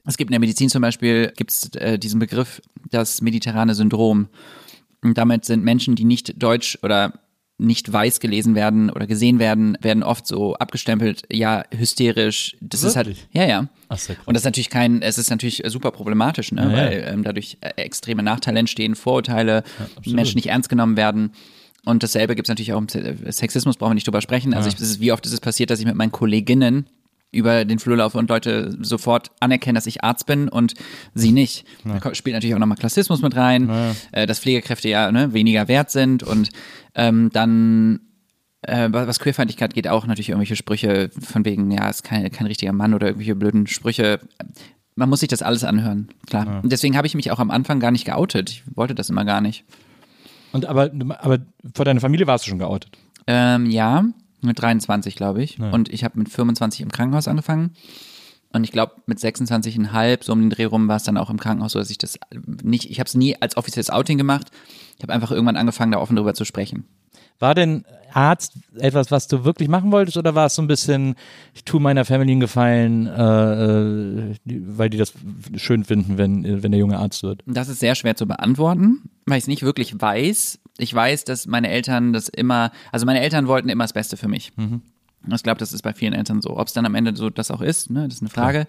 Es gibt in der Medizin zum Beispiel, gibt es äh, diesen Begriff, das mediterrane Syndrom. Und damit sind Menschen, die nicht deutsch oder nicht weiß gelesen werden oder gesehen werden, werden oft so abgestempelt, ja, hysterisch. Das ist Wirklich? halt, ja, ja. Ach, sehr krass. Und das ist natürlich kein, es ist natürlich super problematisch, ne? Ja, ja. weil ähm, dadurch äh, extreme Nachteile entstehen, Vorurteile, Menschen nicht ernst genommen werden. Und dasselbe gibt es natürlich auch im Se- Sexismus, brauchen wir nicht drüber sprechen. Also ich, ist, wie oft ist es passiert, dass ich mit meinen Kolleginnen über den Flur laufe und Leute sofort anerkennen, dass ich Arzt bin und sie nicht. Da ko- spielt natürlich auch nochmal Klassismus mit rein, äh, dass Pflegekräfte ja ne, weniger wert sind und ähm, dann äh, was Queerfeindlichkeit geht auch natürlich irgendwelche Sprüche von wegen, ja, ist kein, kein richtiger Mann oder irgendwelche blöden Sprüche. Man muss sich das alles anhören, klar. Und deswegen habe ich mich auch am Anfang gar nicht geoutet. Ich wollte das immer gar nicht. Und aber, aber vor deiner Familie warst du schon geoutet. Ähm, ja, mit 23, glaube ich. Und ich habe mit 25 im Krankenhaus angefangen. Und ich glaube, mit 26,5, so um den Dreh rum, war es dann auch im Krankenhaus so, dass ich das nicht, ich habe es nie als offizielles Outing gemacht. Ich habe einfach irgendwann angefangen, da offen drüber zu sprechen. War denn Arzt etwas, was du wirklich machen wolltest oder war es so ein bisschen, ich tue meiner Familie einen Gefallen, äh, äh, weil die das schön finden, wenn, wenn der junge Arzt wird? Das ist sehr schwer zu beantworten, weil ich es nicht wirklich weiß. Ich weiß, dass meine Eltern das immer, also meine Eltern wollten immer das Beste für mich. Ich glaube, das ist bei vielen Eltern so. Ob es dann am Ende so das auch ist, ne, das ist eine Frage.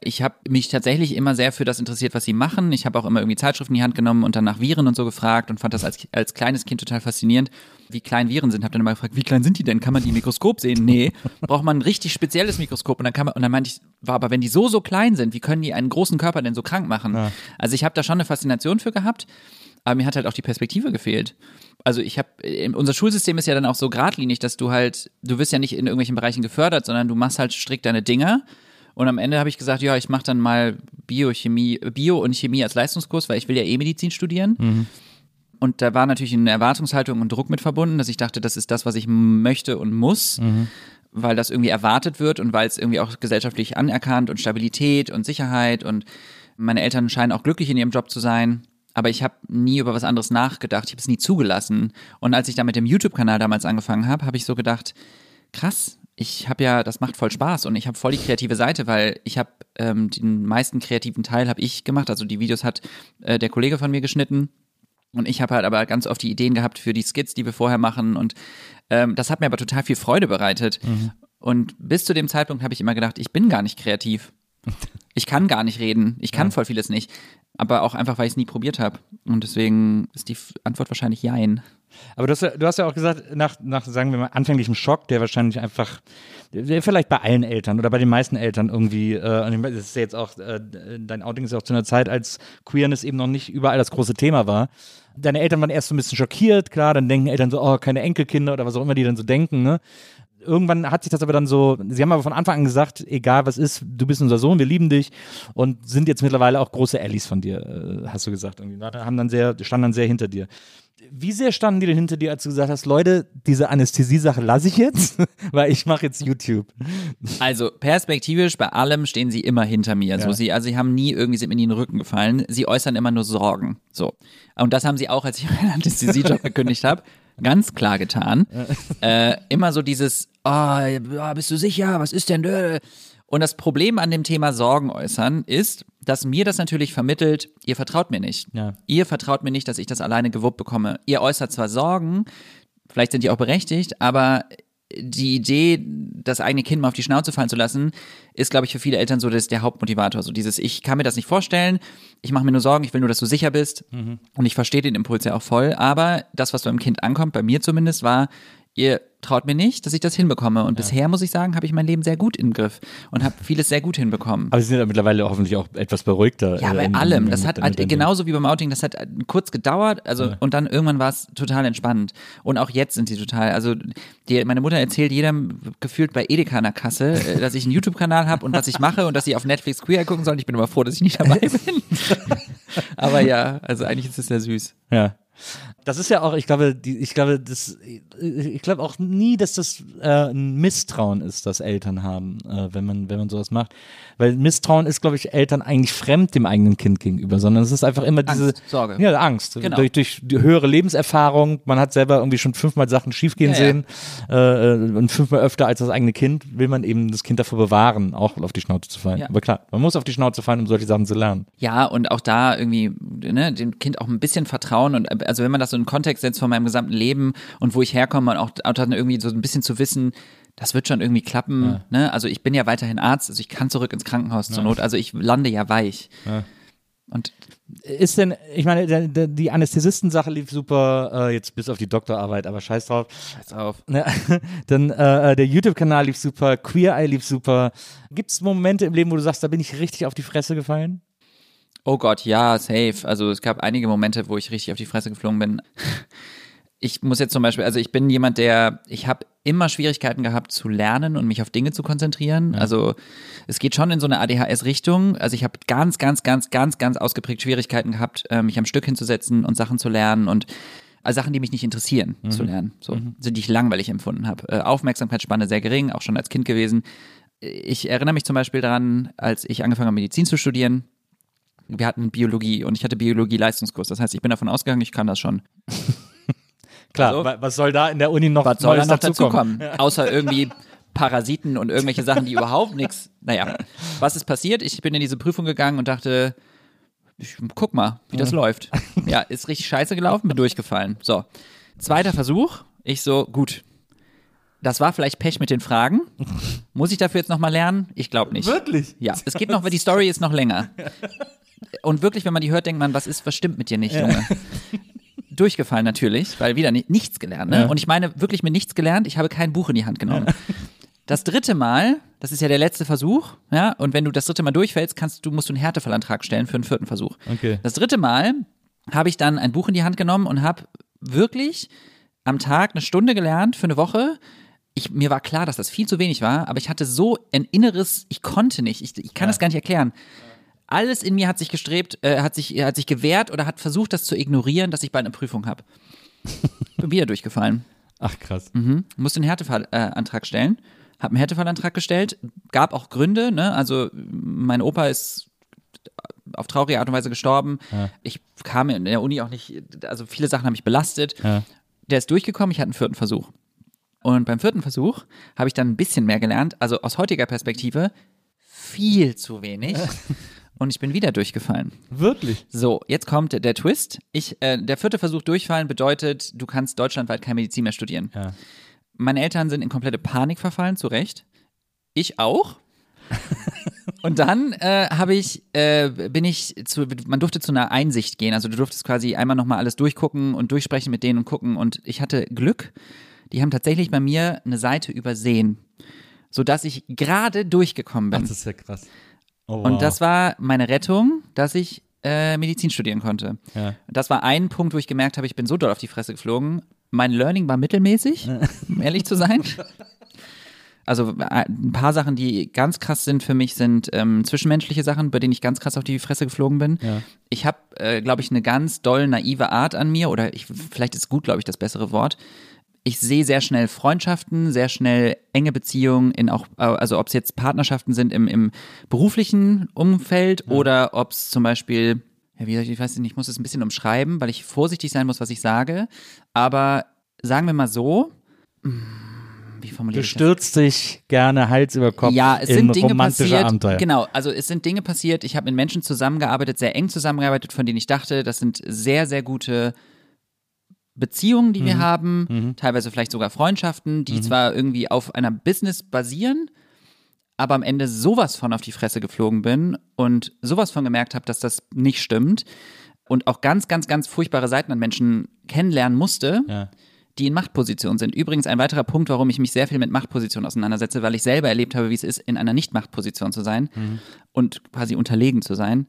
Ich habe mich tatsächlich immer sehr für das interessiert, was sie machen. Ich habe auch immer irgendwie Zeitschriften in die Hand genommen und dann nach Viren und so gefragt und fand das als, als kleines Kind total faszinierend, wie klein Viren sind. Habe dann immer gefragt, wie klein sind die denn? Kann man die im Mikroskop sehen? Nee, braucht man ein richtig spezielles Mikroskop und dann kann man und dann meinte ich, war aber wenn die so so klein sind, wie können die einen großen Körper denn so krank machen? Also ich habe da schon eine Faszination für gehabt. Aber mir hat halt auch die Perspektive gefehlt. Also ich habe, unser Schulsystem ist ja dann auch so geradlinig, dass du halt, du wirst ja nicht in irgendwelchen Bereichen gefördert, sondern du machst halt strikt deine Dinger. Und am Ende habe ich gesagt, ja, ich mache dann mal Biochemie, Bio und Chemie als Leistungskurs, weil ich will ja eh Medizin studieren. Und da war natürlich eine Erwartungshaltung und Druck mit verbunden, dass ich dachte, das ist das, was ich möchte und muss, weil das irgendwie erwartet wird und weil es irgendwie auch gesellschaftlich anerkannt und Stabilität und Sicherheit und meine Eltern scheinen auch glücklich in ihrem Job zu sein. Aber ich habe nie über was anderes nachgedacht. Ich habe es nie zugelassen. Und als ich da mit dem YouTube-Kanal damals angefangen habe, habe ich so gedacht, krass, ich habe ja, das macht voll Spaß und ich habe voll die kreative Seite, weil ich habe ähm, den meisten kreativen Teil habe ich gemacht. Also die Videos hat äh, der Kollege von mir geschnitten. Und ich habe halt aber ganz oft die Ideen gehabt für die Skits, die wir vorher machen. Und ähm, das hat mir aber total viel Freude bereitet. Und bis zu dem Zeitpunkt habe ich immer gedacht, ich bin gar nicht kreativ. Ich kann gar nicht reden. Ich kann voll vieles nicht. Aber auch einfach, weil ich es nie probiert habe. Und deswegen ist die Antwort wahrscheinlich Jein. Aber du hast, ja, du hast ja auch gesagt, nach, nach, sagen wir mal, anfänglichem Schock, der wahrscheinlich einfach, der vielleicht bei allen Eltern oder bei den meisten Eltern irgendwie, äh, und ich meine, das ist ja jetzt auch, äh, dein Outing ist ja auch zu einer Zeit, als Queerness eben noch nicht überall das große Thema war. Deine Eltern waren erst so ein bisschen schockiert, klar, dann denken Eltern so, oh, keine Enkelkinder oder was auch immer die dann so denken, ne? Irgendwann hat sich das aber dann so, sie haben aber von Anfang an gesagt, egal was ist, du bist unser Sohn, wir lieben dich und sind jetzt mittlerweile auch große Allies von dir, äh, hast du gesagt. Irgendwie. Haben dann sehr, standen dann sehr hinter dir. Wie sehr standen die denn hinter dir, als du gesagt hast, Leute, diese Anästhesie-Sache lasse ich jetzt, weil ich mache jetzt YouTube. Also perspektivisch bei allem stehen sie immer hinter mir. So Ja. sie, also sie haben nie irgendwie sind mir nie in den Rücken gefallen. Sie äußern immer nur Sorgen. So und das haben sie auch, als ich meinen Anästhesiejob gekündigt habe, ganz klar getan. Äh, immer so dieses, oh, bist du sicher? Was ist denn? Und das Problem an dem Thema Sorgen äußern ist, dass mir das natürlich vermittelt, ihr vertraut mir nicht. Ja. Ihr vertraut mir nicht, dass ich das alleine gewuppt bekomme. Ihr äußert zwar Sorgen, vielleicht sind die auch berechtigt, aber die Idee, das eigene Kind mal auf die Schnauze fallen zu lassen, ist, glaube ich, für viele Eltern so das, der Hauptmotivator. So dieses, ich kann mir das nicht vorstellen, ich mache mir nur Sorgen, ich will nur, dass du sicher bist. Und ich verstehe den Impuls ja auch voll. Aber das, was beim Kind ankommt, bei mir zumindest, war, ihr traut mir nicht, dass ich das hinbekomme. Und bisher, muss ich sagen, habe ich mein Leben sehr gut im Griff und habe vieles sehr gut hinbekommen. Aber sie sind ja mittlerweile hoffentlich auch etwas beruhigter. Ja, äh, bei in- allem. in- Das hat halt, genauso wie beim Outing, das hat äh, kurz gedauert, also und dann irgendwann war es total entspannt. Und auch jetzt sind sie total, also die, meine Mutter erzählt jedem gefühlt bei Edeka an der Kasse, äh, dass ich einen YouTube-Kanal habe und was ich mache und dass sie auf Netflix Queer gucken sollen. Ich bin aber froh, dass ich nicht dabei bin. aber ja, also eigentlich ist es sehr süß. Ja. Das ist ja auch, ich glaube, die, ich glaube, das, ich glaube auch nie, dass das äh, ein Misstrauen ist, das Eltern haben, äh, wenn man, wenn man sowas macht. Weil Misstrauen ist, glaube ich, Eltern eigentlich fremd dem eigenen Kind gegenüber, sondern es ist einfach immer diese Angst, Sorge. Ja, Angst. Genau. Durch, durch die höhere Lebenserfahrung, man hat selber irgendwie schon fünfmal Sachen schiefgehen Ja, ja. sehen Äh, und fünfmal öfter als das eigene Kind, will man eben das Kind davor bewahren, auch auf die Schnauze zu fallen. Ja. Aber klar, man muss auf die Schnauze fallen, um solche Sachen zu lernen. Ja, und auch da irgendwie, ne, dem Kind auch ein bisschen vertrauen und äh, also wenn man das so in den Kontext setzt von meinem gesamten Leben und wo ich herkomme und auch, auch dann irgendwie so ein bisschen zu wissen, das wird schon irgendwie klappen, ne? Also ich bin ja weiterhin Arzt, also ich kann zurück ins Krankenhaus zur Not, also ich lande ja weich. Und Ist denn, ich meine, der, der, die Anästhesisten-Sache lief super, äh, jetzt bis auf die Doktorarbeit, aber scheiß drauf. pass auf. Ne? Dann äh, der YouTube-Kanal lief super, Queer Eye lief super. Gibt es Momente im Leben, wo du sagst, da bin ich richtig auf die Fresse gefallen? Oh Gott, ja, safe. Also es gab einige Momente, wo ich richtig auf die Fresse geflogen bin. Ich muss jetzt zum Beispiel, also ich bin jemand, der, ich habe immer Schwierigkeiten gehabt zu lernen und mich auf Dinge zu konzentrieren. Also es geht schon in so eine ADHS-Richtung. Also ich habe ganz, ganz, ganz, ganz, ganz ausgeprägt Schwierigkeiten gehabt, äh, mich am Stück hinzusetzen und Sachen zu lernen und also Sachen, die mich nicht interessieren, zu lernen, so, so die ich langweilig empfunden habe. Äh, Aufmerksamkeitsspanne sehr gering, auch schon als Kind gewesen. Ich erinnere mich zum Beispiel daran, als ich angefangen habe, Medizin zu studieren, wir hatten Biologie und ich hatte Biologie-Leistungskurs. Das heißt, ich bin davon ausgegangen, ich kann das schon. Klar, Also, wa- was soll da in der Uni noch was soll da noch dazukommen? dazukommen? Außer irgendwie Parasiten und irgendwelche Sachen, die überhaupt nichts. Naja, was ist passiert? Ich bin in diese Prüfung gegangen und dachte, ich, guck mal, wie das läuft. Ja, ist richtig scheiße gelaufen, bin durchgefallen. So, zweiter Versuch. Ich so, gut. Das war vielleicht Pech mit den Fragen. Muss ich dafür jetzt nochmal lernen? Ich glaube nicht. Wirklich? Ja, es geht noch, weil die Story ist noch länger. Und wirklich, wenn man die hört, denkt man, was ist, was stimmt mit dir nicht, Junge? Durchgefallen natürlich, weil wieder ni nichts gelernt. Ne? Ja. Und ich meine wirklich mit nichts gelernt. Ich habe kein Buch in die Hand genommen. Das dritte Mal, das ist ja der letzte Versuch, ja, und wenn du das dritte Mal durchfällst, kannst du, musst du einen Härtefallantrag stellen für einen vierten Versuch. Okay. Das dritte Mal habe ich dann ein Buch in die Hand genommen und habe wirklich am Tag eine Stunde gelernt für eine Woche. Ich, mir war klar, dass das viel zu wenig war, aber ich hatte so ein inneres, ich konnte nicht, ich, ich kann das gar nicht erklären. Alles in mir hat sich gestrebt, äh, hat sich, hat sich gewehrt oder hat versucht, das zu ignorieren, dass ich bald eine Prüfung habe. Bin wieder durchgefallen. Ach krass. Mhm. Musste einen Härtefallantrag äh, stellen. Hab einen Härtefallantrag gestellt. Gab auch Gründe, ne? Also mein Opa ist auf traurige Art und Weise gestorben. Ich kam in der Uni auch nicht, also viele Sachen haben mich belastet. Ja. Der ist durchgekommen, ich hatte einen vierten Versuch. Und beim vierten Versuch habe ich dann ein bisschen mehr gelernt. Also aus heutiger Perspektive viel zu wenig. Und ich bin wieder durchgefallen. Wirklich? So, jetzt kommt der Twist. Ich, äh, der vierte Versuch durchfallen bedeutet, du kannst deutschlandweit keine Medizin mehr studieren. Ja. Meine Eltern sind in komplette Panik verfallen, zu Recht. Ich auch. Und dann äh, habe ich, äh, bin ich zu, man durfte zu einer Einsicht gehen. Also du durftest quasi einmal nochmal alles durchgucken und durchsprechen mit denen und gucken. Und ich hatte Glück. Die haben tatsächlich bei mir eine Seite übersehen, sodass ich gerade durchgekommen Ach, bin. das ist ja krass. Oh, wow. Und das war meine Rettung, dass ich äh, Medizin studieren konnte. Ja. Das war ein Punkt, wo ich gemerkt habe, ich bin so doll auf die Fresse geflogen. Mein Learning war mittelmäßig, um ehrlich zu sein. Also äh, ein paar Sachen, die ganz krass sind für mich, sind ähm, zwischenmenschliche Sachen, bei denen ich ganz krass auf die Fresse geflogen bin. Ja. Ich habe, äh, glaube ich, eine ganz doll naive Art an mir, oder ich, vielleicht ist gut, glaube ich, das bessere Wort. Ich sehe sehr schnell Freundschaften, sehr schnell enge Beziehungen in auch, äh, also ob es jetzt Partnerschaften sind im, im beruflichen Umfeld oder ob es zum Beispiel, ja, wie, ich weiß nicht, ich muss es ein bisschen umschreiben, weil ich vorsichtig sein muss, was ich sage. Aber sagen wir mal so, hm, wie formuliere Du ich das? stürzt dich gerne Hals über Kopf Ja, es in sind Dinge passiert. Abenteuer. Genau, also es sind Dinge passiert. Ich habe mit Menschen zusammengearbeitet, sehr eng zusammengearbeitet, von denen ich dachte, das sind sehr, sehr gute Beziehungen, die Mhm. wir haben, teilweise vielleicht sogar Freundschaften, die zwar irgendwie auf einer Business basieren, aber am Ende sowas von auf die Fresse geflogen bin und sowas von gemerkt habe, dass das nicht stimmt und auch ganz, ganz, ganz furchtbare Seiten an Menschen kennenlernen musste, Ja. die in Machtpositionen sind. Übrigens ein weiterer Punkt, warum ich mich sehr viel mit Machtpositionen auseinandersetze, weil ich selber erlebt habe, wie es ist, in einer Nicht-Machtposition zu sein und quasi unterlegen zu sein.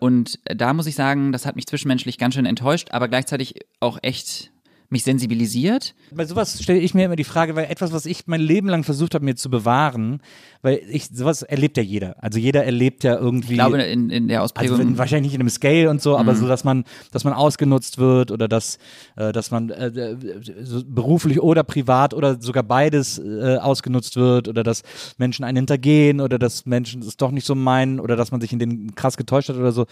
Und da muss ich sagen, das hat mich zwischenmenschlich ganz schön enttäuscht, aber gleichzeitig auch echt mich sensibilisiert. Bei sowas stelle ich mir immer die Frage, weil etwas, was ich mein Leben lang versucht habe, mir zu bewahren, weil ich, sowas erlebt ja jeder. Also jeder erlebt ja irgendwie. Ich glaube, in, in der also Ausprägung. wenn, wahrscheinlich nicht in einem Scale und so, aber Mhm. so, dass man, dass man ausgenutzt wird oder dass, äh, dass man äh, äh, so beruflich oder privat oder sogar beides äh, ausgenutzt wird oder dass Menschen einen hintergehen oder dass Menschen es doch nicht so meinen oder dass man sich in den krass getäuscht hat oder so.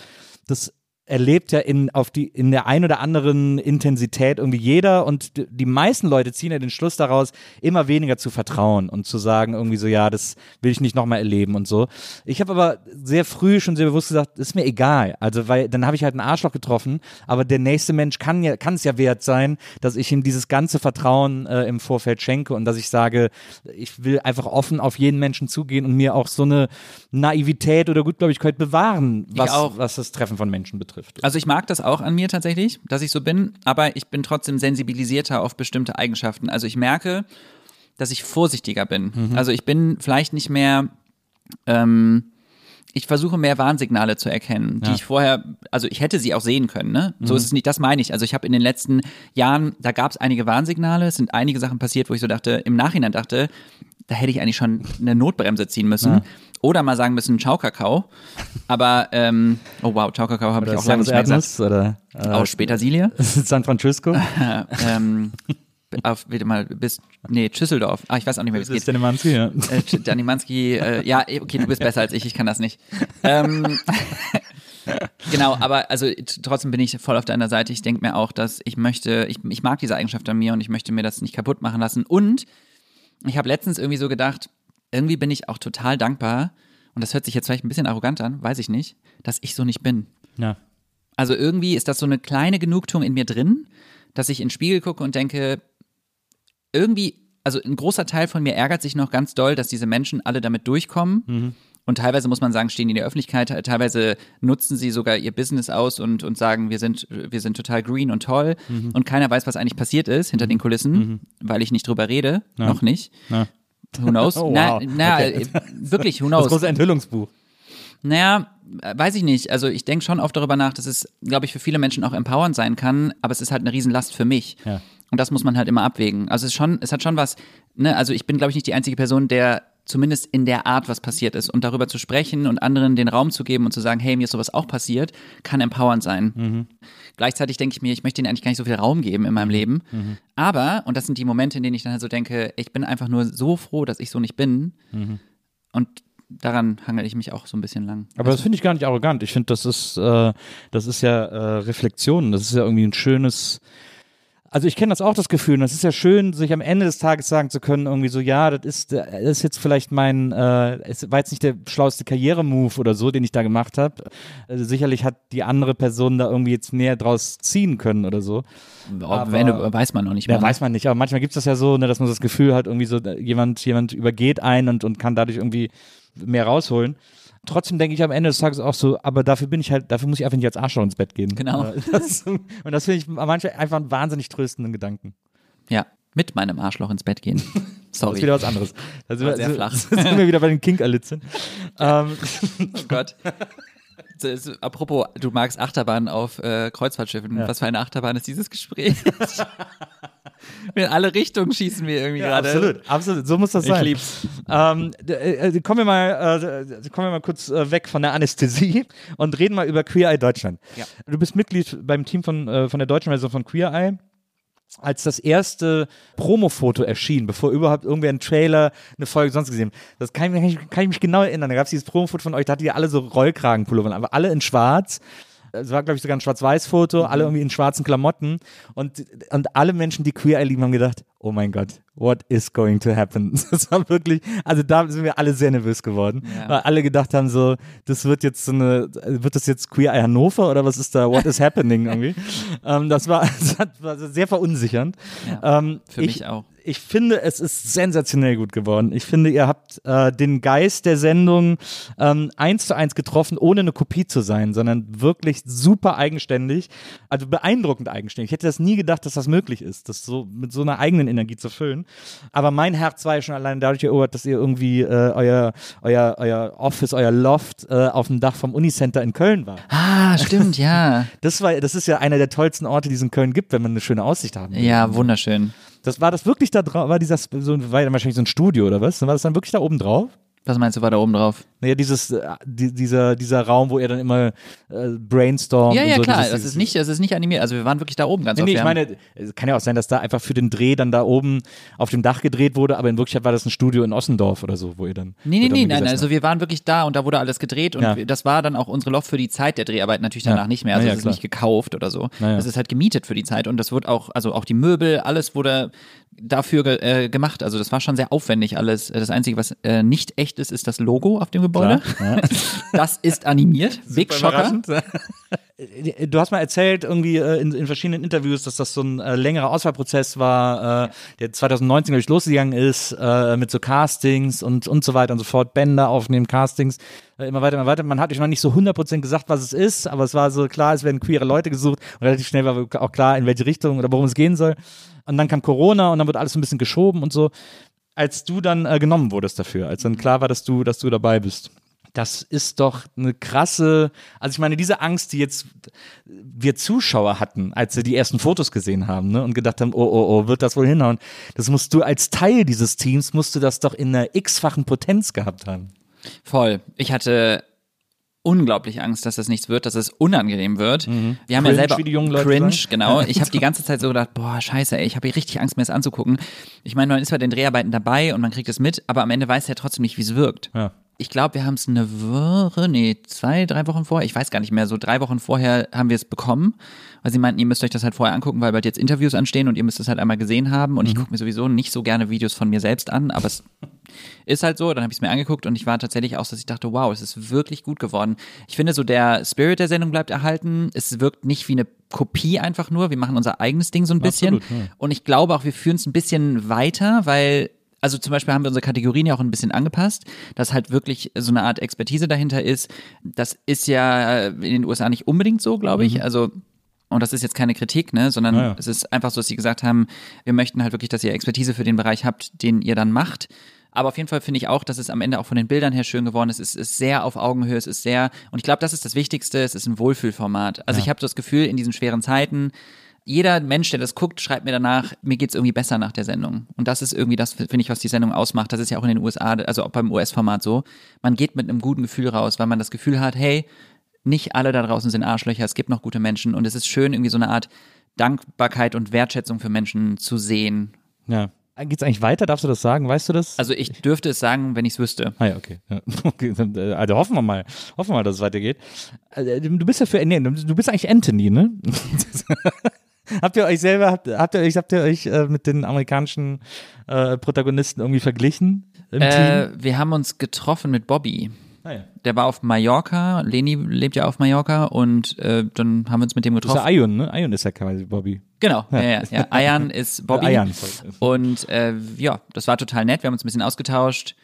Das erlebt ja in, auf die, in der ein oder anderen Intensität irgendwie jeder und die meisten Leute ziehen ja den Schluss daraus, immer weniger zu vertrauen und zu sagen irgendwie so, ja, das will ich nicht nochmal erleben und so. Ich habe aber sehr früh schon sehr bewusst gesagt, ist mir egal. Also, weil dann habe ich halt einen Arschloch getroffen, aber der nächste Mensch kann ja, kann es ja wert sein, dass ich ihm dieses ganze Vertrauen äh, im Vorfeld schenke und dass ich sage, ich will einfach offen auf jeden Menschen zugehen und mir auch so eine Naivität oder Gutgläubigkeit bewahren, was, auch. was das Treffen von Menschen betrifft. Also ich mag das auch an mir tatsächlich, dass ich so bin, aber ich bin trotzdem sensibilisierter auf bestimmte Eigenschaften. Also ich merke, dass ich vorsichtiger bin. Also ich bin vielleicht nicht mehr, ähm, ich versuche mehr Warnsignale zu erkennen, die Ja. ich vorher, also ich hätte sie auch sehen können, ne? So ist es nicht, das meine ich. Also ich habe in den letzten Jahren, da gab es einige Warnsignale, es sind einige Sachen passiert, wo ich so dachte, im Nachhinein dachte, da hätte ich eigentlich schon eine Notbremse ziehen müssen. Oder mal sagen müssen, Ciao Kakao. Aber, ähm, oh wow, Ciao Kakao habe ich auch lange nicht mehr gesagt. Oder äh, Aus Petersilie. San Francisco. ähm, auf, bitte mal, bis, nee, Schüsseldorf. Ah, ich weiß auch nicht mehr, wie es ist geht. der Nemanski, ja. Äh, Danimanski, äh, ja, eh, okay, du bist besser als ich, ich kann das nicht. Ähm, Genau, aber also trotzdem bin ich voll auf deiner Seite. Ich denke mir auch, dass ich möchte, ich, ich mag diese Eigenschaft an mir und ich möchte mir das nicht kaputt machen lassen. Und ich habe letztens irgendwie so gedacht, irgendwie bin ich auch total dankbar, und das hört sich jetzt vielleicht ein bisschen arrogant an, weiß ich nicht, dass ich so nicht bin. Ja. Also irgendwie ist das so eine kleine Genugtuung in mir drin, dass ich in den Spiegel gucke und denke, irgendwie, also ein großer Teil von mir ärgert sich noch ganz doll, dass diese Menschen alle damit durchkommen. Und teilweise muss man sagen, stehen die in der Öffentlichkeit, teilweise nutzen sie sogar ihr Business aus und, und sagen, wir sind, wir sind total green und toll. Und keiner weiß, was eigentlich passiert ist hinter den Kulissen, weil ich nicht drüber rede. Noch nicht. Ja. Who knows? Oh, na, wow. na Okay. äh, wirklich, who Das knows? große Enthüllungsbuch. Naja, weiß ich nicht. Also ich denke schon oft darüber nach, dass es, glaube ich, für viele Menschen auch empowernd sein kann, aber es ist halt eine Riesenlast für mich. Ja. Und das muss man halt immer abwägen. Also es ist schon, es hat schon was, ne, also ich bin, glaube ich, nicht die einzige Person, der zumindest in der Art was passiert ist. Und darüber zu sprechen und anderen den Raum zu geben und zu sagen, hey, mir ist sowas auch passiert, kann empowernd sein. Gleichzeitig denke ich mir, ich möchte ihnen eigentlich gar nicht so viel Raum geben in meinem Leben. Aber, und das sind die Momente, in denen ich dann halt so denke, ich bin einfach nur so froh, dass ich so nicht bin. Und daran hangel ich mich auch so ein bisschen lang. Aber das finde ich gar nicht arrogant. Ich finde, das ist, äh, das ist ja äh, Reflexion. Das ist ja irgendwie ein schönes. Also ich kenne das auch, das Gefühl. Und es ist ja schön, sich am Ende des Tages sagen zu können, irgendwie so, ja, das ist, äh, das ist jetzt vielleicht mein, äh, es war jetzt nicht der schlauste Karrieremove oder so, den ich da gemacht habe. Also sicherlich hat die andere Person da irgendwie jetzt mehr draus ziehen können oder so. Aber, wenn, weiß man noch nicht Ja, mal. weiß man nicht, aber manchmal gibt es das ja so, ne, dass man das Gefühl hat, irgendwie so, jemand, jemand übergeht einen und, und kann dadurch irgendwie mehr rausholen. Trotzdem denke ich am Ende des Tages auch so, aber dafür bin ich halt, dafür muss ich einfach nicht als Arschloch ins Bett gehen. Genau. Äh, Das, und das finde ich manchmal einfach einen wahnsinnig tröstenden Gedanken. Ja, mit meinem Arschloch ins Bett gehen. Das Sorry. ist wieder was anderes. Da sind wir- sehr flach. Sind wir wieder bei den Kinkerlitzen. ähm, Oh Gott. Das ist- Apropos, du magst Achterbahn auf äh, Kreuzfahrtschiffen. Was für eine Achterbahn ist dieses Gespräch? In alle Richtungen schießen wir irgendwie gerade. absolut, absolut, so muss das Ich sein. lieb's. Ähm, d- äh, kommen wir mal, äh, kommen wir mal kurz äh, weg von der Anästhesie und reden mal über Queer Eye Deutschland. Ja. Du bist Mitglied beim Team von, äh, von der deutschen Version von Queer Eye. Als das erste Promo-Foto erschien, bevor überhaupt irgendwer einen Trailer, eine Folge sonst gesehen hat, das kann ich, mich- kann ich mich genau erinnern. Da gab es dieses Promo-Foto von euch, da hattet ihr alle so Rollkragenpullover, aber alle in schwarz. Es war, glaube ich, sogar ein Schwarz-Weiß-Foto, alle irgendwie in schwarzen Klamotten. Und, und alle Menschen, die Queer Eye lieben, haben gedacht, oh mein Gott, what is going to happen? Das war wirklich, also da sind wir alle sehr nervös geworden, Ja. weil alle gedacht haben so, das wird jetzt so eine, wird das jetzt Queer Eye Hannover oder was ist da, what is happening irgendwie? ähm, das war, das war sehr verunsichernd. Ja, ähm, für ich, mich auch. Ich finde, es ist sensationell gut geworden. Ich finde, ihr habt äh, den Geist der Sendung ähm, eins zu eins getroffen, ohne eine Kopie zu sein, sondern wirklich super eigenständig, also beeindruckend eigenständig. Ich hätte das nie gedacht, dass das möglich ist, das so mit so einer eigenen Energie zu füllen. Aber mein Herz war ja schon allein dadurch erobert, dass ihr irgendwie äh, euer, euer, euer Office, euer Loft äh, auf dem Dach vom Unicenter in Köln war. Ah, stimmt, ja. Das war, das ist ja einer der tollsten Orte, die es in Köln gibt, wenn man eine schöne Aussicht haben will. Ja, wunderschön. Das war das wirklich da drauf, war dieser, so, war wahrscheinlich so ein Studio oder was? War das dann wirklich da oben drauf? Was meinst du, war da oben drauf? Naja, dieses, äh, die, dieser, dieser Raum, wo er dann immer äh, brainstormt. Ja, und ja, so, klar. dieses, Das ist nicht, das ist nicht animiert. Also wir waren wirklich da oben ganz Nee, oft. nee, ich meine, es kann ja auch sein, dass da einfach für den Dreh dann da oben auf dem Dach gedreht wurde, aber in Wirklichkeit war das ein Studio in Ossendorf oder so, wo ihr dann. Nee, nee, nee, nein, gesessen also wir waren wirklich da und da wurde alles gedreht und Ja. das war dann auch unsere Loft für die Zeit der Dreharbeit natürlich danach Ja. nicht mehr. Also Ja, ja, es ist nicht gekauft oder so. Es ist halt gemietet für die Zeit und das wird auch, also auch die Möbel, alles wurde dafür äh, gemacht. Also das war schon sehr aufwendig alles. Das Einzige, was äh, nicht echt ist, ist das Logo auf dem Gebäude. Ja. Das ist animiert. Big Shocker. Äh, Du hast mal erzählt, irgendwie äh, in, in verschiedenen Interviews, dass das so ein äh, längerer Auswahlprozess war, äh, der 2019, glaube ich, losgegangen ist, äh, mit so Castings und, und so weiter und so fort, Bänder aufnehmen, Castings, äh, immer weiter, immer weiter. Man hat euch noch nicht so 100% gesagt, was es ist, aber es war so klar, es werden queere Leute gesucht und relativ schnell war auch klar, in welche Richtung oder worum es gehen soll. Und dann kam Corona und dann wird alles ein bisschen geschoben und so. Als du dann genommen wurdest dafür, als dann klar war, dass du, dass du dabei bist. Das ist doch eine krasse, also ich meine, diese Angst, die jetzt wir Zuschauer hatten, als sie die ersten Fotos gesehen haben ne, und gedacht haben, oh, oh, oh, wird das wohl hinhauen? Das musst du als Teil dieses Teams, musst du das doch in einer x-fachen Potenz gehabt haben. Voll. Ich hatte unglaublich Angst, dass das nichts wird, dass es unangenehm wird. Wir haben Mhm. Cringe, ja selber wie die jungen Leute cringe, sagen. genau. Ich habe die ganze Zeit so gedacht, boah, scheiße, ey, ich habe hier richtig Angst, mir das anzugucken. Ich meine, man ist bei den Dreharbeiten dabei und man kriegt es mit, aber am Ende weiß er trotzdem nicht, wie es wirkt. Ja. Ich glaube, wir haben es eine Woche, nee, zwei, drei Wochen vorher, ich weiß gar nicht mehr, so drei Wochen vorher haben wir es bekommen, weil sie meinten, ihr müsst euch das halt vorher angucken, weil bald jetzt Interviews anstehen und ihr müsst es halt einmal gesehen haben. Und ich gucke mir sowieso nicht so gerne Videos von mir selbst an, aber es ist halt so, dann habe ich es mir angeguckt und ich war tatsächlich auch, so, dass ich dachte, wow, es ist wirklich gut geworden. Ich finde so, der Spirit der Sendung bleibt erhalten. Es wirkt nicht wie eine Kopie einfach nur. Wir machen unser eigenes Ding so ein bisschen. Absolut, ja. Und ich glaube auch, wir führen es ein bisschen weiter, weil also zum Beispiel haben wir unsere Kategorien ja auch ein bisschen angepasst, dass halt wirklich so eine Art Expertise dahinter ist. Das ist ja in den USA nicht unbedingt so, glaube ich. Also und das ist jetzt keine Kritik, ne, sondern Ja, ja. es ist einfach so, dass sie gesagt haben, wir möchten halt wirklich, dass ihr Expertise für den Bereich habt, den ihr dann macht. Aber auf jeden Fall finde ich auch, dass es am Ende auch von den Bildern her schön geworden ist. Es ist sehr auf Augenhöhe, es ist sehr, und ich glaube, das ist das Wichtigste, es ist ein Wohlfühlformat. Also ich habe so das Gefühl, in diesen schweren Zeiten, jeder Mensch, der das guckt, schreibt mir danach, mir geht's irgendwie besser nach der Sendung. Und das ist irgendwie das, finde ich, was die Sendung ausmacht. Das ist ja auch in den USA, also auch beim US-Format so. Man geht mit einem guten Gefühl raus, weil man das Gefühl hat, hey, nicht alle da draußen sind Arschlöcher, es gibt noch gute Menschen und es ist schön, irgendwie so eine Art Dankbarkeit und Wertschätzung für Menschen zu sehen. Ja. Geht's eigentlich weiter? Darfst du das sagen? Weißt du das? Also ich dürfte es sagen, wenn ich es wüsste. Ah ja, okay. Ja. okay. äh, Also hoffen wir mal, hoffen wir mal, dass es weitergeht. Äh, Du bist ja für, nee, du bist eigentlich Anthony, ne? habt ihr euch selber, habt, habt ihr euch, habt ihr euch äh, mit den amerikanischen äh, Protagonisten irgendwie verglichen Äh, wir haben uns getroffen mit Bobby. Ah, ja. Der war auf Mallorca, Leni lebt ja auf Mallorca und äh, dann haben wir uns mit dem Das ist getroffen. ja Ion, ne? Ion ist ja quasi Bobby. Genau, ja, ja, ja. Ayan ist Bobby. Sorry. Und äh, ja, das war total nett. Wir haben uns ein bisschen ausgetauscht.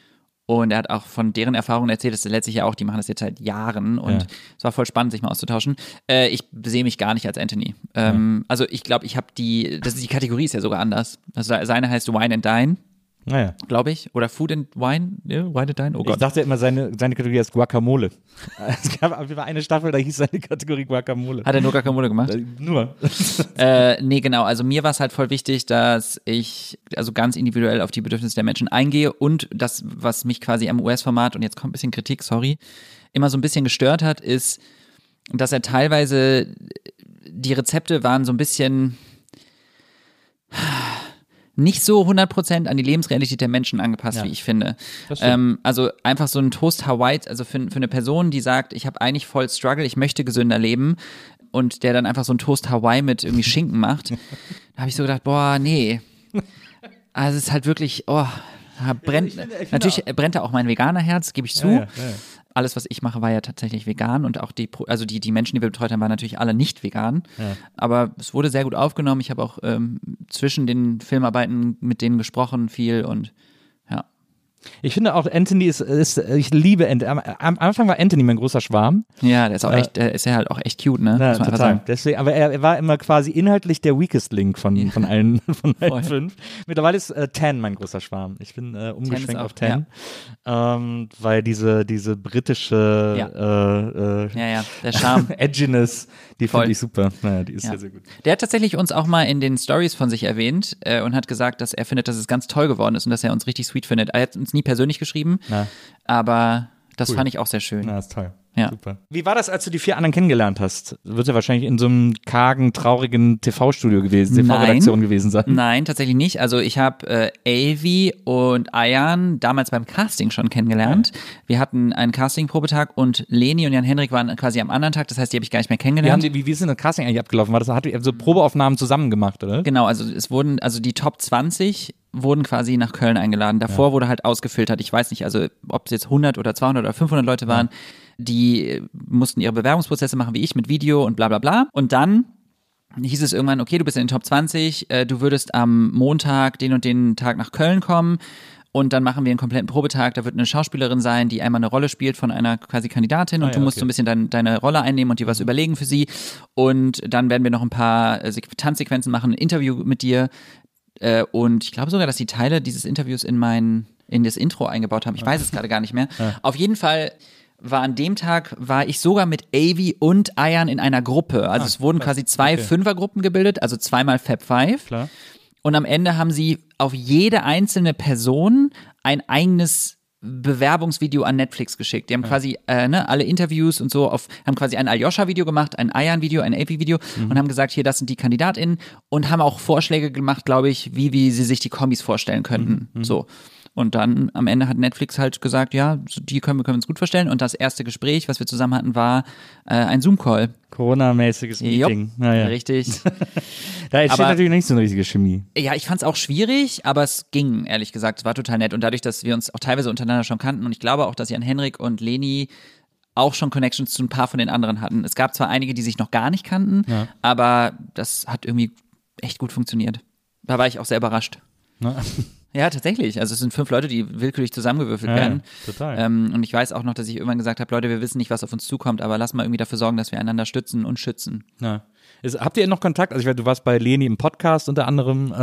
Und er hat auch von deren Erfahrungen erzählt, das ist letztlich ja auch, die machen das jetzt seit Jahren und Ja. es war voll spannend, sich mal auszutauschen. Äh, ich sehe mich gar nicht als Anthony. Ähm, Also ich glaube, ich habe die, das ist, die Kategorie ist ja sogar anders. Also seine heißt Wine and Dine, Naja. glaube ich. Oder Food and Wine, ja, Wine and Dine, oh Ich Gott. dachte immer, seine, seine Kategorie heißt Guacamole. Es gab auf jeden Fall eine Staffel, da hieß seine Kategorie Guacamole. Hat er nur Guacamole gemacht? Äh, Nur. Äh, nee, genau. Also mir war es halt voll wichtig, dass ich also ganz individuell auf die Bedürfnisse der Menschen eingehe und das, was mich quasi am US-Format, und jetzt kommt ein bisschen Kritik, sorry, immer so ein bisschen gestört hat, ist, dass er teilweise, die Rezepte waren so ein bisschen nicht so 100% an die Lebensrealität der Menschen angepasst, Ja. wie ich finde. Ähm, also einfach so ein Toast Hawaii, also für, für eine Person, die sagt, ich habe eigentlich voll Struggle, ich möchte gesünder leben und der dann einfach so ein Toast Hawaii mit irgendwie Schinken macht, da habe ich so gedacht, boah, nee. Also es ist halt wirklich, oh, brennt, natürlich brennt da auch mein Veganerherz, gebe ich zu. Ja, ja, ja. Alles, was ich mache, war ja tatsächlich vegan und auch die, also die, die Menschen, die wir betreut haben, waren natürlich alle nicht vegan. Aber es wurde sehr gut aufgenommen. Ich habe auch ähm, zwischen den Filmarbeiten mit denen gesprochen viel und ja. Ich finde auch, Anthony ist, ist ich liebe Anthony. Am, am Anfang war Anthony mein großer Schwarm. Ja, der ist auch echt, der ist ja halt auch echt cute, ne? Ja, total. Deswegen, aber er, er war immer quasi inhaltlich der weakest Link von, von allen, von allen fünf. Mittlerweile ist äh, Tan mein großer Schwarm. Ich bin äh, umgeschwenkt auf Tan. Ähm, weil diese, diese britische Ja. äh, äh, Ja, ja, der Charme. Edginess, die finde ich super. Naja, die ist Ja. sehr, sehr gut. Der hat tatsächlich uns auch mal in den Stories von sich erwähnt äh, und hat gesagt, dass er findet, dass es ganz toll geworden ist und dass er uns richtig sweet findet. Er hat uns nie persönlich geschrieben, Na. aber das Cool. fand ich auch sehr schön. Na, ist toll. Ja. Super. Wie war das, als du die vier anderen kennengelernt hast? Wird ja wahrscheinlich in so einem kargen, traurigen TV-Studio gewesen, TV-Redaktion gewesen sein. Nein, tatsächlich nicht. Also ich habe äh, Avi und Ayan damals beim Casting schon kennengelernt. Wir hatten einen Casting-Probetag und Leni und Jan-Henrik waren quasi am anderen Tag. Das heißt, die habe ich gar nicht mehr Wie, haben kennengelernt. die, wie, wie ist denn das Casting eigentlich abgelaufen? War das, hat ihr so Probeaufnahmen zusammen gemacht, oder? Genau, also es wurden, also die Top 20 wurden quasi nach Köln eingeladen. Davor wurde halt ausgefiltert. Ich weiß nicht, also ob es jetzt 100 oder 200 oder 500 Leute waren. Die äh, mussten ihre Bewerbungsprozesse machen wie ich mit Video und bla bla bla. Und dann hieß es irgendwann, okay, du bist in den Top 20, äh, du würdest am Montag den und den Tag nach Köln kommen. Und dann machen wir einen kompletten Probetag. Da wird eine Schauspielerin sein, die einmal eine Rolle spielt von einer quasi Kandidatin. Und Ah, du ja, musst okay. so ein bisschen dein, deine Rolle einnehmen und dir was überlegen für sie. Und dann werden wir noch ein paar äh, Sequ- Tanzsequenzen machen, ein Interview mit dir. Äh, und ich glaube sogar, dass die Teile dieses Interviews in mein, in das Intro eingebaut haben. Ich weiß es gerade gar nicht mehr. Auf jeden Fall war an dem Tag, war ich sogar mit Avi und Ayan in einer Gruppe. Also es wurden quasi zwei Fünfergruppen gebildet, also zweimal Fab Five. Klar. Und am Ende haben sie auf jede einzelne Person ein eigenes Bewerbungsvideo an Netflix geschickt. Die haben quasi äh, ne, alle Interviews und so auf, haben quasi ein Aljoscha-Video gemacht, ein Ayan-Video, ein AP-Video und haben gesagt, hier, das sind die KandidatInnen und haben auch Vorschläge gemacht, glaube ich, wie, wie sie sich die Kombis vorstellen könnten. So. Und dann am Ende hat Netflix halt gesagt, ja, die können wir, können uns gut vorstellen. Und das erste Gespräch, was wir zusammen hatten, war äh, ein Zoom-Call. Corona-mäßiges Meeting. Naja. Richtig. Da entsteht Aber- natürlich nicht so eine richtige Chemie. Ja, ich fand's auch schwierig, aber es ging, ehrlich gesagt. Es war total nett. Und dadurch, dass wir uns auch teilweise untereinander schon kannten und ich glaube auch, dass Jan Henrik und Leni auch schon Connections zu ein paar von den anderen hatten. Es gab zwar einige, die sich noch gar nicht kannten, aber das hat irgendwie echt gut funktioniert. Da war ich auch sehr überrascht. Ja, tatsächlich. Also es sind fünf Leute, die willkürlich zusammengewürfelt Ja, werden. total. Ähm, und ich weiß auch noch, dass ich irgendwann gesagt habe, Leute, wir wissen nicht, was auf uns zukommt, aber lass mal irgendwie dafür sorgen, dass wir einander stützen und schützen. Ja. Ist, habt ihr noch Kontakt? Also ich weiß, du warst bei Leni im Podcast unter anderem. Äh,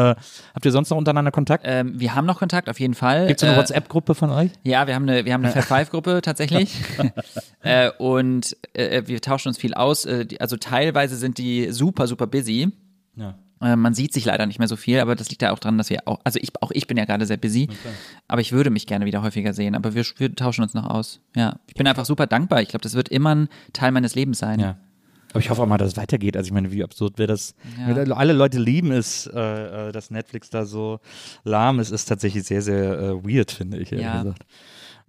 habt ihr sonst noch untereinander Kontakt? Ähm, wir haben noch Kontakt, auf jeden Fall. Gibt es eine Äh, WhatsApp-Gruppe von euch? Ja, wir haben eine, wir haben eine Fat Five Gruppe tatsächlich. äh, und äh, wir tauschen uns viel aus. Äh, also teilweise sind die super, super busy. Ja. Äh, man sieht sich leider nicht mehr so viel, aber das liegt ja auch daran, dass wir auch, also ich, auch ich bin ja gerade sehr busy, aber ich würde mich gerne wieder häufiger sehen, aber wir, wir tauschen uns noch aus. Ja, ich bin einfach super dankbar. Ich glaube, das wird immer ein Teil meines Lebens sein. Ja. Aber ich hoffe auch mal, dass es weitergeht. Also ich meine, wie absurd wäre das. Ja. Alle Leute lieben es, äh, äh, dass Netflix da so lahm ist, ist tatsächlich sehr, sehr äh, weird, finde ich, ehrlich Ja. gesagt.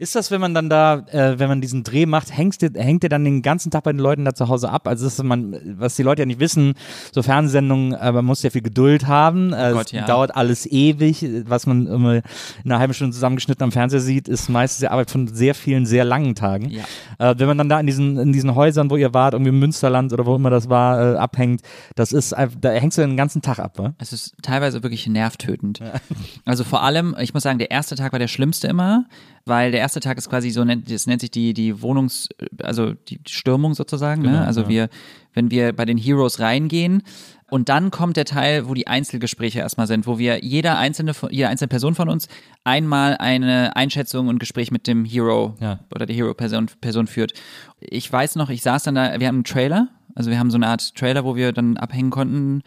Ist das, wenn man dann da, äh, wenn man diesen Dreh macht, hängst du, hängt der dann den ganzen Tag bei den Leuten da zu Hause ab? Also das ist man, was die Leute ja nicht wissen, so Fernsehsendungen, äh, man muss sehr viel Geduld haben. Äh, Gott, es ja. dauert alles ewig. Was man immer in einer halben Stunde zusammengeschnitten am Fernseher sieht, ist meistens die Arbeit von sehr vielen, sehr langen Tagen. Ja. Äh, wenn man dann da in diesen, in diesen Häusern, wo ihr wart, irgendwie im Münsterland oder wo immer das war, äh, abhängt, das ist, einfach- da hängst du den ganzen Tag ab, wa? Es ist teilweise wirklich nervtötend. Also vor allem, ich muss sagen, der erste Tag war der schlimmste immer, weil der erste Tag ist quasi so, das nennt sich die, die Wohnungs-, also die Stürmung sozusagen. ne? Also wir, wenn wir bei den Heroes reingehen, und dann kommt der Teil, wo die Einzelgespräche erstmal sind, wo wir jeder einzelne, jede einzelne Person von uns einmal eine Einschätzung und Gespräch mit dem Hero Ja. oder der Hero-Person Person führt. Ich weiß noch, ich saß dann da, wir haben einen Trailer, also wir haben so eine Art Trailer, wo wir dann abhängen konnten.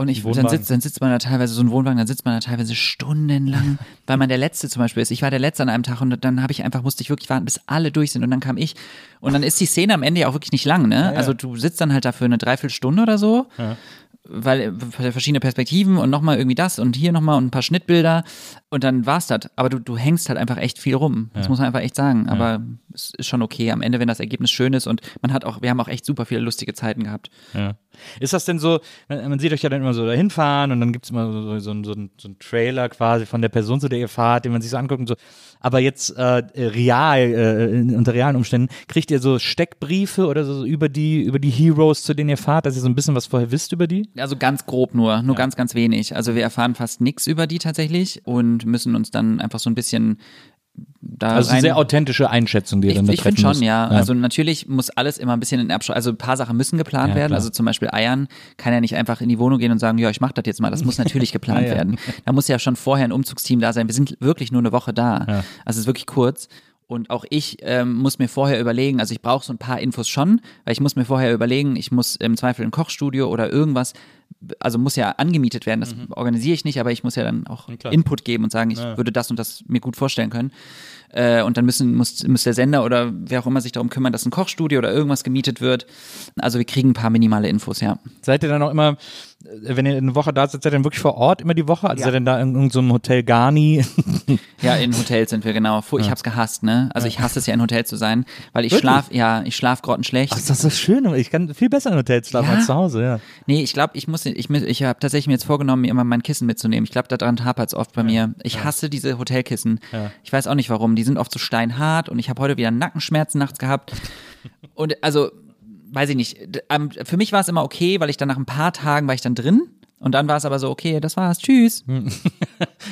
Und ich, dann sitzt, dann sitzt man da teilweise, so ein Wohnwagen, dann sitzt man da teilweise stundenlang, weil man der Letzte zum Beispiel ist. Ich war der Letzte an einem Tag und dann habe ich einfach, musste ich wirklich warten, bis alle durch sind und dann kam ich. Und dann ist die Szene am Ende ja auch wirklich nicht lang, ne? Also du sitzt dann halt da für eine Dreiviertelstunde oder so, weil äh, verschiedene Perspektiven und nochmal irgendwie das und hier nochmal und ein paar Schnittbilder und dann war's das. Aber du, du hängst halt einfach echt viel rum. Das muss man einfach echt sagen. Aber es ist schon okay am Ende, wenn das Ergebnis schön ist und man hat auch, wir haben auch echt super viele lustige Zeiten gehabt. Ja. Ist das denn so, man sieht euch ja dann immer so dahin fahren und dann gibt's immer so, so, so, so, ein- so ein Trailer quasi von der Person, zu der ihr fahrt, den man sich so anguckt und so. Aber jetzt äh, real, äh, unter realen Umständen, kriegt ihr so Steckbriefe oder so über die, über die Heroes, zu denen ihr fahrt, dass ihr so ein bisschen was vorher wisst über die? Also ganz grob nur, nur ganz, ganz wenig. Also wir erfahren fast nichts über die tatsächlich und müssen uns dann einfach so ein bisschen da Also rein. eine sehr authentische Einschätzung, die ihr dann da ich finde schon, müsst. ja. Also natürlich muss alles immer ein bisschen in Erbschau, also ein paar Sachen müssen geplant Ja, werden. Also zum Beispiel Eiern kann ja nicht einfach in die Wohnung gehen und sagen, ja, ich mach das jetzt mal. Das muss natürlich geplant Ja, ja. werden. Da muss ja schon vorher ein Umzugsteam da sein. Wir sind wirklich nur eine Woche da. Also es ist wirklich kurz. Und auch ich ähm, muss mir vorher überlegen, also ich brauche so ein paar Infos schon, weil ich muss mir vorher überlegen, ich muss im Zweifel ein Kochstudio oder irgendwas, also muss ja angemietet werden, das organisiere ich nicht, aber ich muss ja dann auch klar. Input geben und sagen, ich würde das und das mir gut vorstellen können. Äh, und dann müssen, muss, muss der Sender oder wer auch immer sich darum kümmern, dass ein Kochstudio oder irgendwas gemietet wird. Also wir kriegen ein paar minimale Infos, ja. Seid ihr dann auch immer, wenn ihr eine Woche da seid, seid ihr dann wirklich vor Ort immer die Woche? Also seid ihr dann da in irgendeinem Hotel Garni? Ja, in Hotels sind wir genau. Ich hab's gehasst, ne? Also ich hasse es ja in Hotel zu sein, weil ich Wirklich? schlaf, ja, ich schlaf grottenschlecht. Ach, das ist so schön. Ich kann viel besser in Hotels schlafen Ja? als zu Hause, ja. Nee, ich glaube, ich muss, ich, ich habe tatsächlich mir jetzt vorgenommen, mir immer mein Kissen mitzunehmen. Ich glaube, daran hapert es oft bei mir. Ich hasse diese Hotelkissen. Ich weiß auch nicht warum. Die sind oft so steinhart und ich habe heute wieder Nackenschmerzen nachts gehabt. Und also, weiß ich nicht. Für mich war es immer okay, weil ich dann nach ein paar Tagen war ich dann drin. Und dann war es aber so, okay, das war's, tschüss.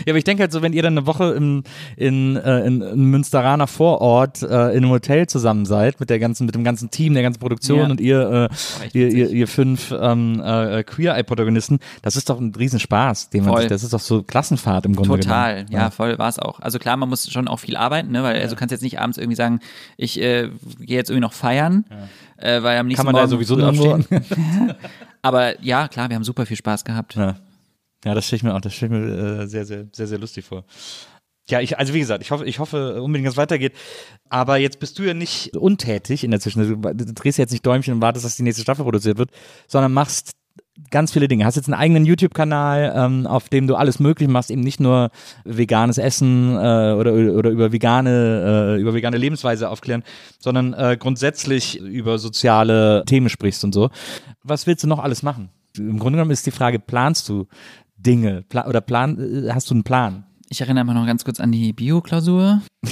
Ja, aber ich denke halt so, wenn ihr dann eine Woche im, in, äh, in, in Münsteraner Vorort äh, in einem Hotel zusammen seid, mit der ganzen, mit dem ganzen Team, der ganzen Produktion Ja. und ihr, äh, ihr, ihr, ihr fünf ähm, äh, Queer-Eye-Protagonisten, das ist doch ein Riesenspaß, den man Voll. sich, das ist doch so Klassenfahrt im Grunde Total, genommen. ja, voll war es auch. Also klar, man muss schon auch viel arbeiten, ne? Weil also du kannst jetzt nicht abends irgendwie sagen, ich äh, gehe jetzt irgendwie noch feiern, äh, weil am nächsten Kann man da Morgen sowieso früh nirgendwo- aufstehen. Aber ja, klar, wir haben super viel Spaß gehabt. Ja, ja das stelle ich mir auch, das stelle ich mir äh, sehr, sehr, sehr, sehr lustig vor. Ja, ich, also wie gesagt, ich hoffe, ich hoffe unbedingt, dass es weitergeht. Aber jetzt bist du ja nicht untätig in der Zwischenzeit. Du, du drehst jetzt nicht Däumchen und wartest, dass die nächste Staffel produziert wird, sondern machst ganz viele Dinge. Hast jetzt einen eigenen YouTube-Kanal, ähm, auf dem du alles möglich machst, eben nicht nur veganes Essen äh, oder, oder über vegane, äh, über vegane Lebensweise aufklären, sondern äh, grundsätzlich über soziale Themen sprichst und so. Was willst du noch alles machen? Im Grunde genommen ist die Frage, planst du Dinge Pla oder plan, äh, hast du einen Plan? Ich erinnere mich noch ganz kurz an die Bio-Klausur.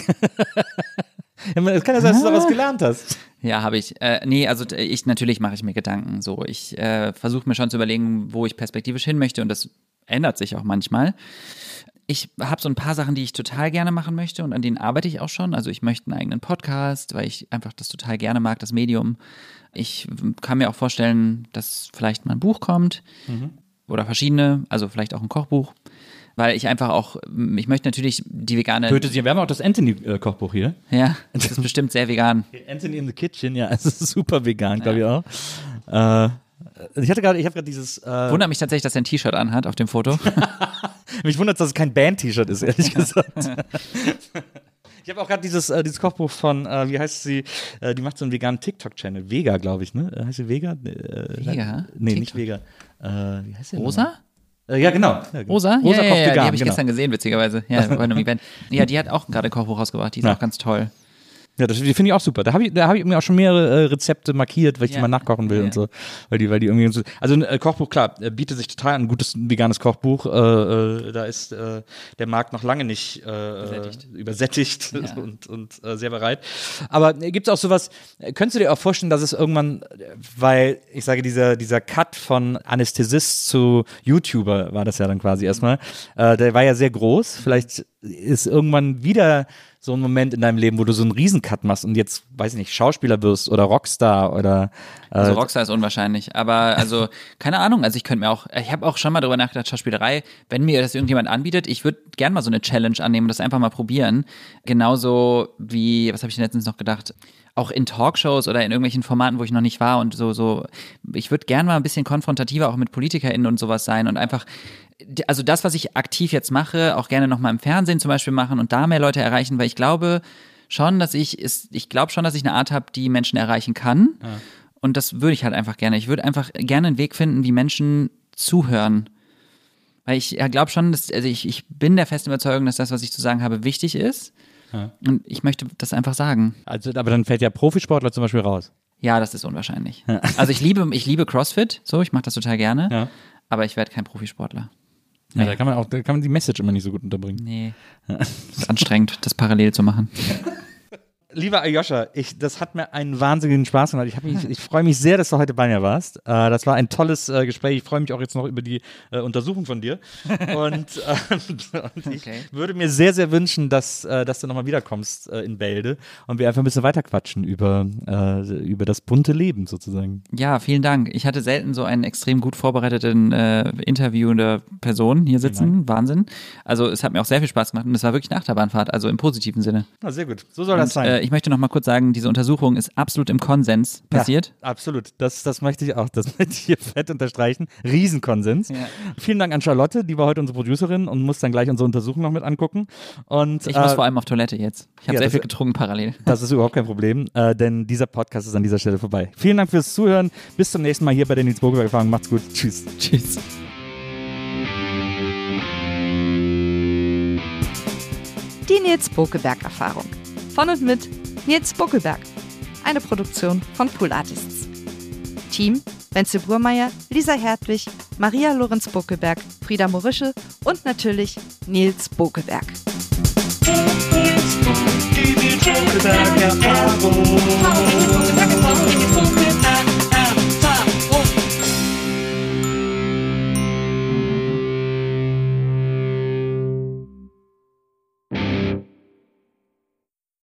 Es kann ja sein, dass du daraus gelernt hast. Ja, habe ich. Äh, nee, also ich natürlich mache ich mir Gedanken. So, ich äh, versuche mir schon zu überlegen, wo ich perspektivisch hin möchte und das ändert sich auch manchmal. Ich habe so ein paar Sachen, die ich total gerne machen möchte und an denen arbeite ich auch schon. Also ich möchte einen eigenen Podcast, weil ich einfach das total gerne mag, das Medium. Ich kann mir auch vorstellen, dass vielleicht mal ein Buch kommt oder verschiedene, also vielleicht auch ein Kochbuch, weil ich einfach auch, ich möchte natürlich die vegane, Töte sie. Wir haben auch das Anthony-Kochbuch hier. ja, das ist bestimmt sehr vegan. Anthony in the Kitchen, ja, es ist super vegan, glaube ich auch. Äh, ich hatte gerade, ich habe gerade dieses, äh, Wundert mich tatsächlich, dass er ein T-Shirt anhat auf dem Foto. mich wundert, dass es kein Band-T-Shirt ist, ehrlich gesagt. Ich habe auch gerade dieses, äh, dieses Kochbuch von, äh, wie heißt sie, äh, die macht so einen veganen TikTok-Channel, Vega, glaube ich, ne? Äh, Heißt sie Vega? Äh, Vega? Nee, nicht TikTok? Vega. Äh, wie heißt sie? Rosa? Äh, ja, genau. Ja, genau. Rosa? Rosa ja, ja, ja, vegan, die habe ich genau. gestern gesehen, witzigerweise. Ja, bei einem Event. Ja, die hat auch gerade ein Kochbuch rausgebracht. Die ist auch ganz toll. Ja, das die finde ich auch super. Da habe ich, da hab ich mir auch schon mehrere äh, Rezepte markiert, weil ich Ja. die mal nachkochen will Ja. und so. Weil die, weil die irgendwie so, also ein äh, Kochbuch, klar, äh, bietet sich total an, ein gutes veganes Kochbuch. Äh, äh, da ist äh, der Markt noch lange nicht äh, Übersättigt. übersättigt Ja. und, und äh, sehr bereit. Aber äh, gibt es auch sowas, äh, könntest du dir auch vorstellen, dass es irgendwann, äh, weil ich sage, dieser, dieser Cut von Anästhesist zu YouTuber war das ja dann quasi erstmal, äh, der war ja sehr groß. Vielleicht ist irgendwann wieder so ein Moment in deinem Leben, wo du so einen Riesencut machst und jetzt, weiß ich nicht, Schauspieler wirst oder Rockstar oder äh, Also Rockstar ist unwahrscheinlich. Aber also, keine Ahnung. Also ich könnte mir auch, ich habe auch schon mal darüber nachgedacht, Schauspielerei, wenn mir das irgendjemand anbietet, ich würde gern mal so eine Challenge annehmen und das einfach mal probieren. Genauso wie, was habe ich denn letztens noch gedacht? Auch in Talkshows oder in irgendwelchen Formaten, wo ich noch nicht war und so, so, ich würde gern mal ein bisschen konfrontativer auch mit PolitikerInnen und sowas sein und einfach, also das, was ich aktiv jetzt mache, auch gerne nochmal im Fernsehen zum Beispiel machen und da mehr Leute erreichen, weil ich glaube schon, dass ich, ist, ich glaube schon, dass ich eine Art habe, die Menschen erreichen kann. Und das würde ich halt einfach gerne. Ich würde einfach gerne einen Weg finden, wie Menschen zuhören. Weil ich ja, glaube schon, dass, also ich, ich bin der festen Überzeugung, dass das, was ich zu sagen habe, wichtig ist. Und ich möchte das einfach sagen. also, aber dann fällt ja Profisportler zum Beispiel raus. Ja, das ist unwahrscheinlich. Also ich liebe, ich liebe CrossFit, so, ich mache das total gerne, Ja. aber ich werde kein Profisportler. Ja, da kann man auch, da kann man die Message immer nicht so gut unterbringen. Nee. ist anstrengend, das parallel zu machen. Lieber Aljoscha, ich, das hat mir einen wahnsinnigen Spaß gemacht. Ich, mich, ich freue mich sehr, dass du heute bei mir warst. Äh, das war ein tolles äh, Gespräch. Ich freue mich auch jetzt noch über die äh, Untersuchung von dir. Und, äh, und ich Okay. würde mir sehr, sehr wünschen, dass, äh, dass du nochmal wiederkommst äh, in Bälde und wir einfach ein bisschen weiterquatschen über, äh, über das bunte Leben sozusagen. Ja, vielen Dank. Ich hatte selten so einen extrem gut vorbereiteten äh, interviewende Person hier sitzen. Wahnsinn. Also es hat mir auch sehr viel Spaß gemacht und es war wirklich eine Achterbahnfahrt, also im positiven Sinne. Na, sehr gut. So soll das Und, sein. Ich möchte noch mal kurz sagen, diese Untersuchung ist absolut im Konsens passiert. Ja, absolut. Das, das möchte ich auch. Das möchte ich hier fett unterstreichen. Riesenkonsens. Ja. Vielen Dank an Charlotte, die war heute unsere Producerin und muss dann gleich unsere Untersuchung noch mit angucken. Und Ich muss äh, vor allem auf Toilette jetzt. Ich habe ja, sehr viel getrunken parallel. das ist überhaupt kein Problem, äh, denn dieser Podcast ist an dieser Stelle vorbei. Vielen Dank fürs Zuhören. Bis zum nächsten Mal hier bei der Nils Bogelberg Erfahrung. Macht's gut. Tschüss. Tschüss. Die Nils Bokelberg Erfahrung. Von und mit Nils Bokelberg. Eine Produktion von Pool Artists. Team Wenzel Burmeier, Lisa Hertwig, Maria Lorenz Bokelberg, Frieda Morische und natürlich Nils Bokelberg. Nils Bokelberg.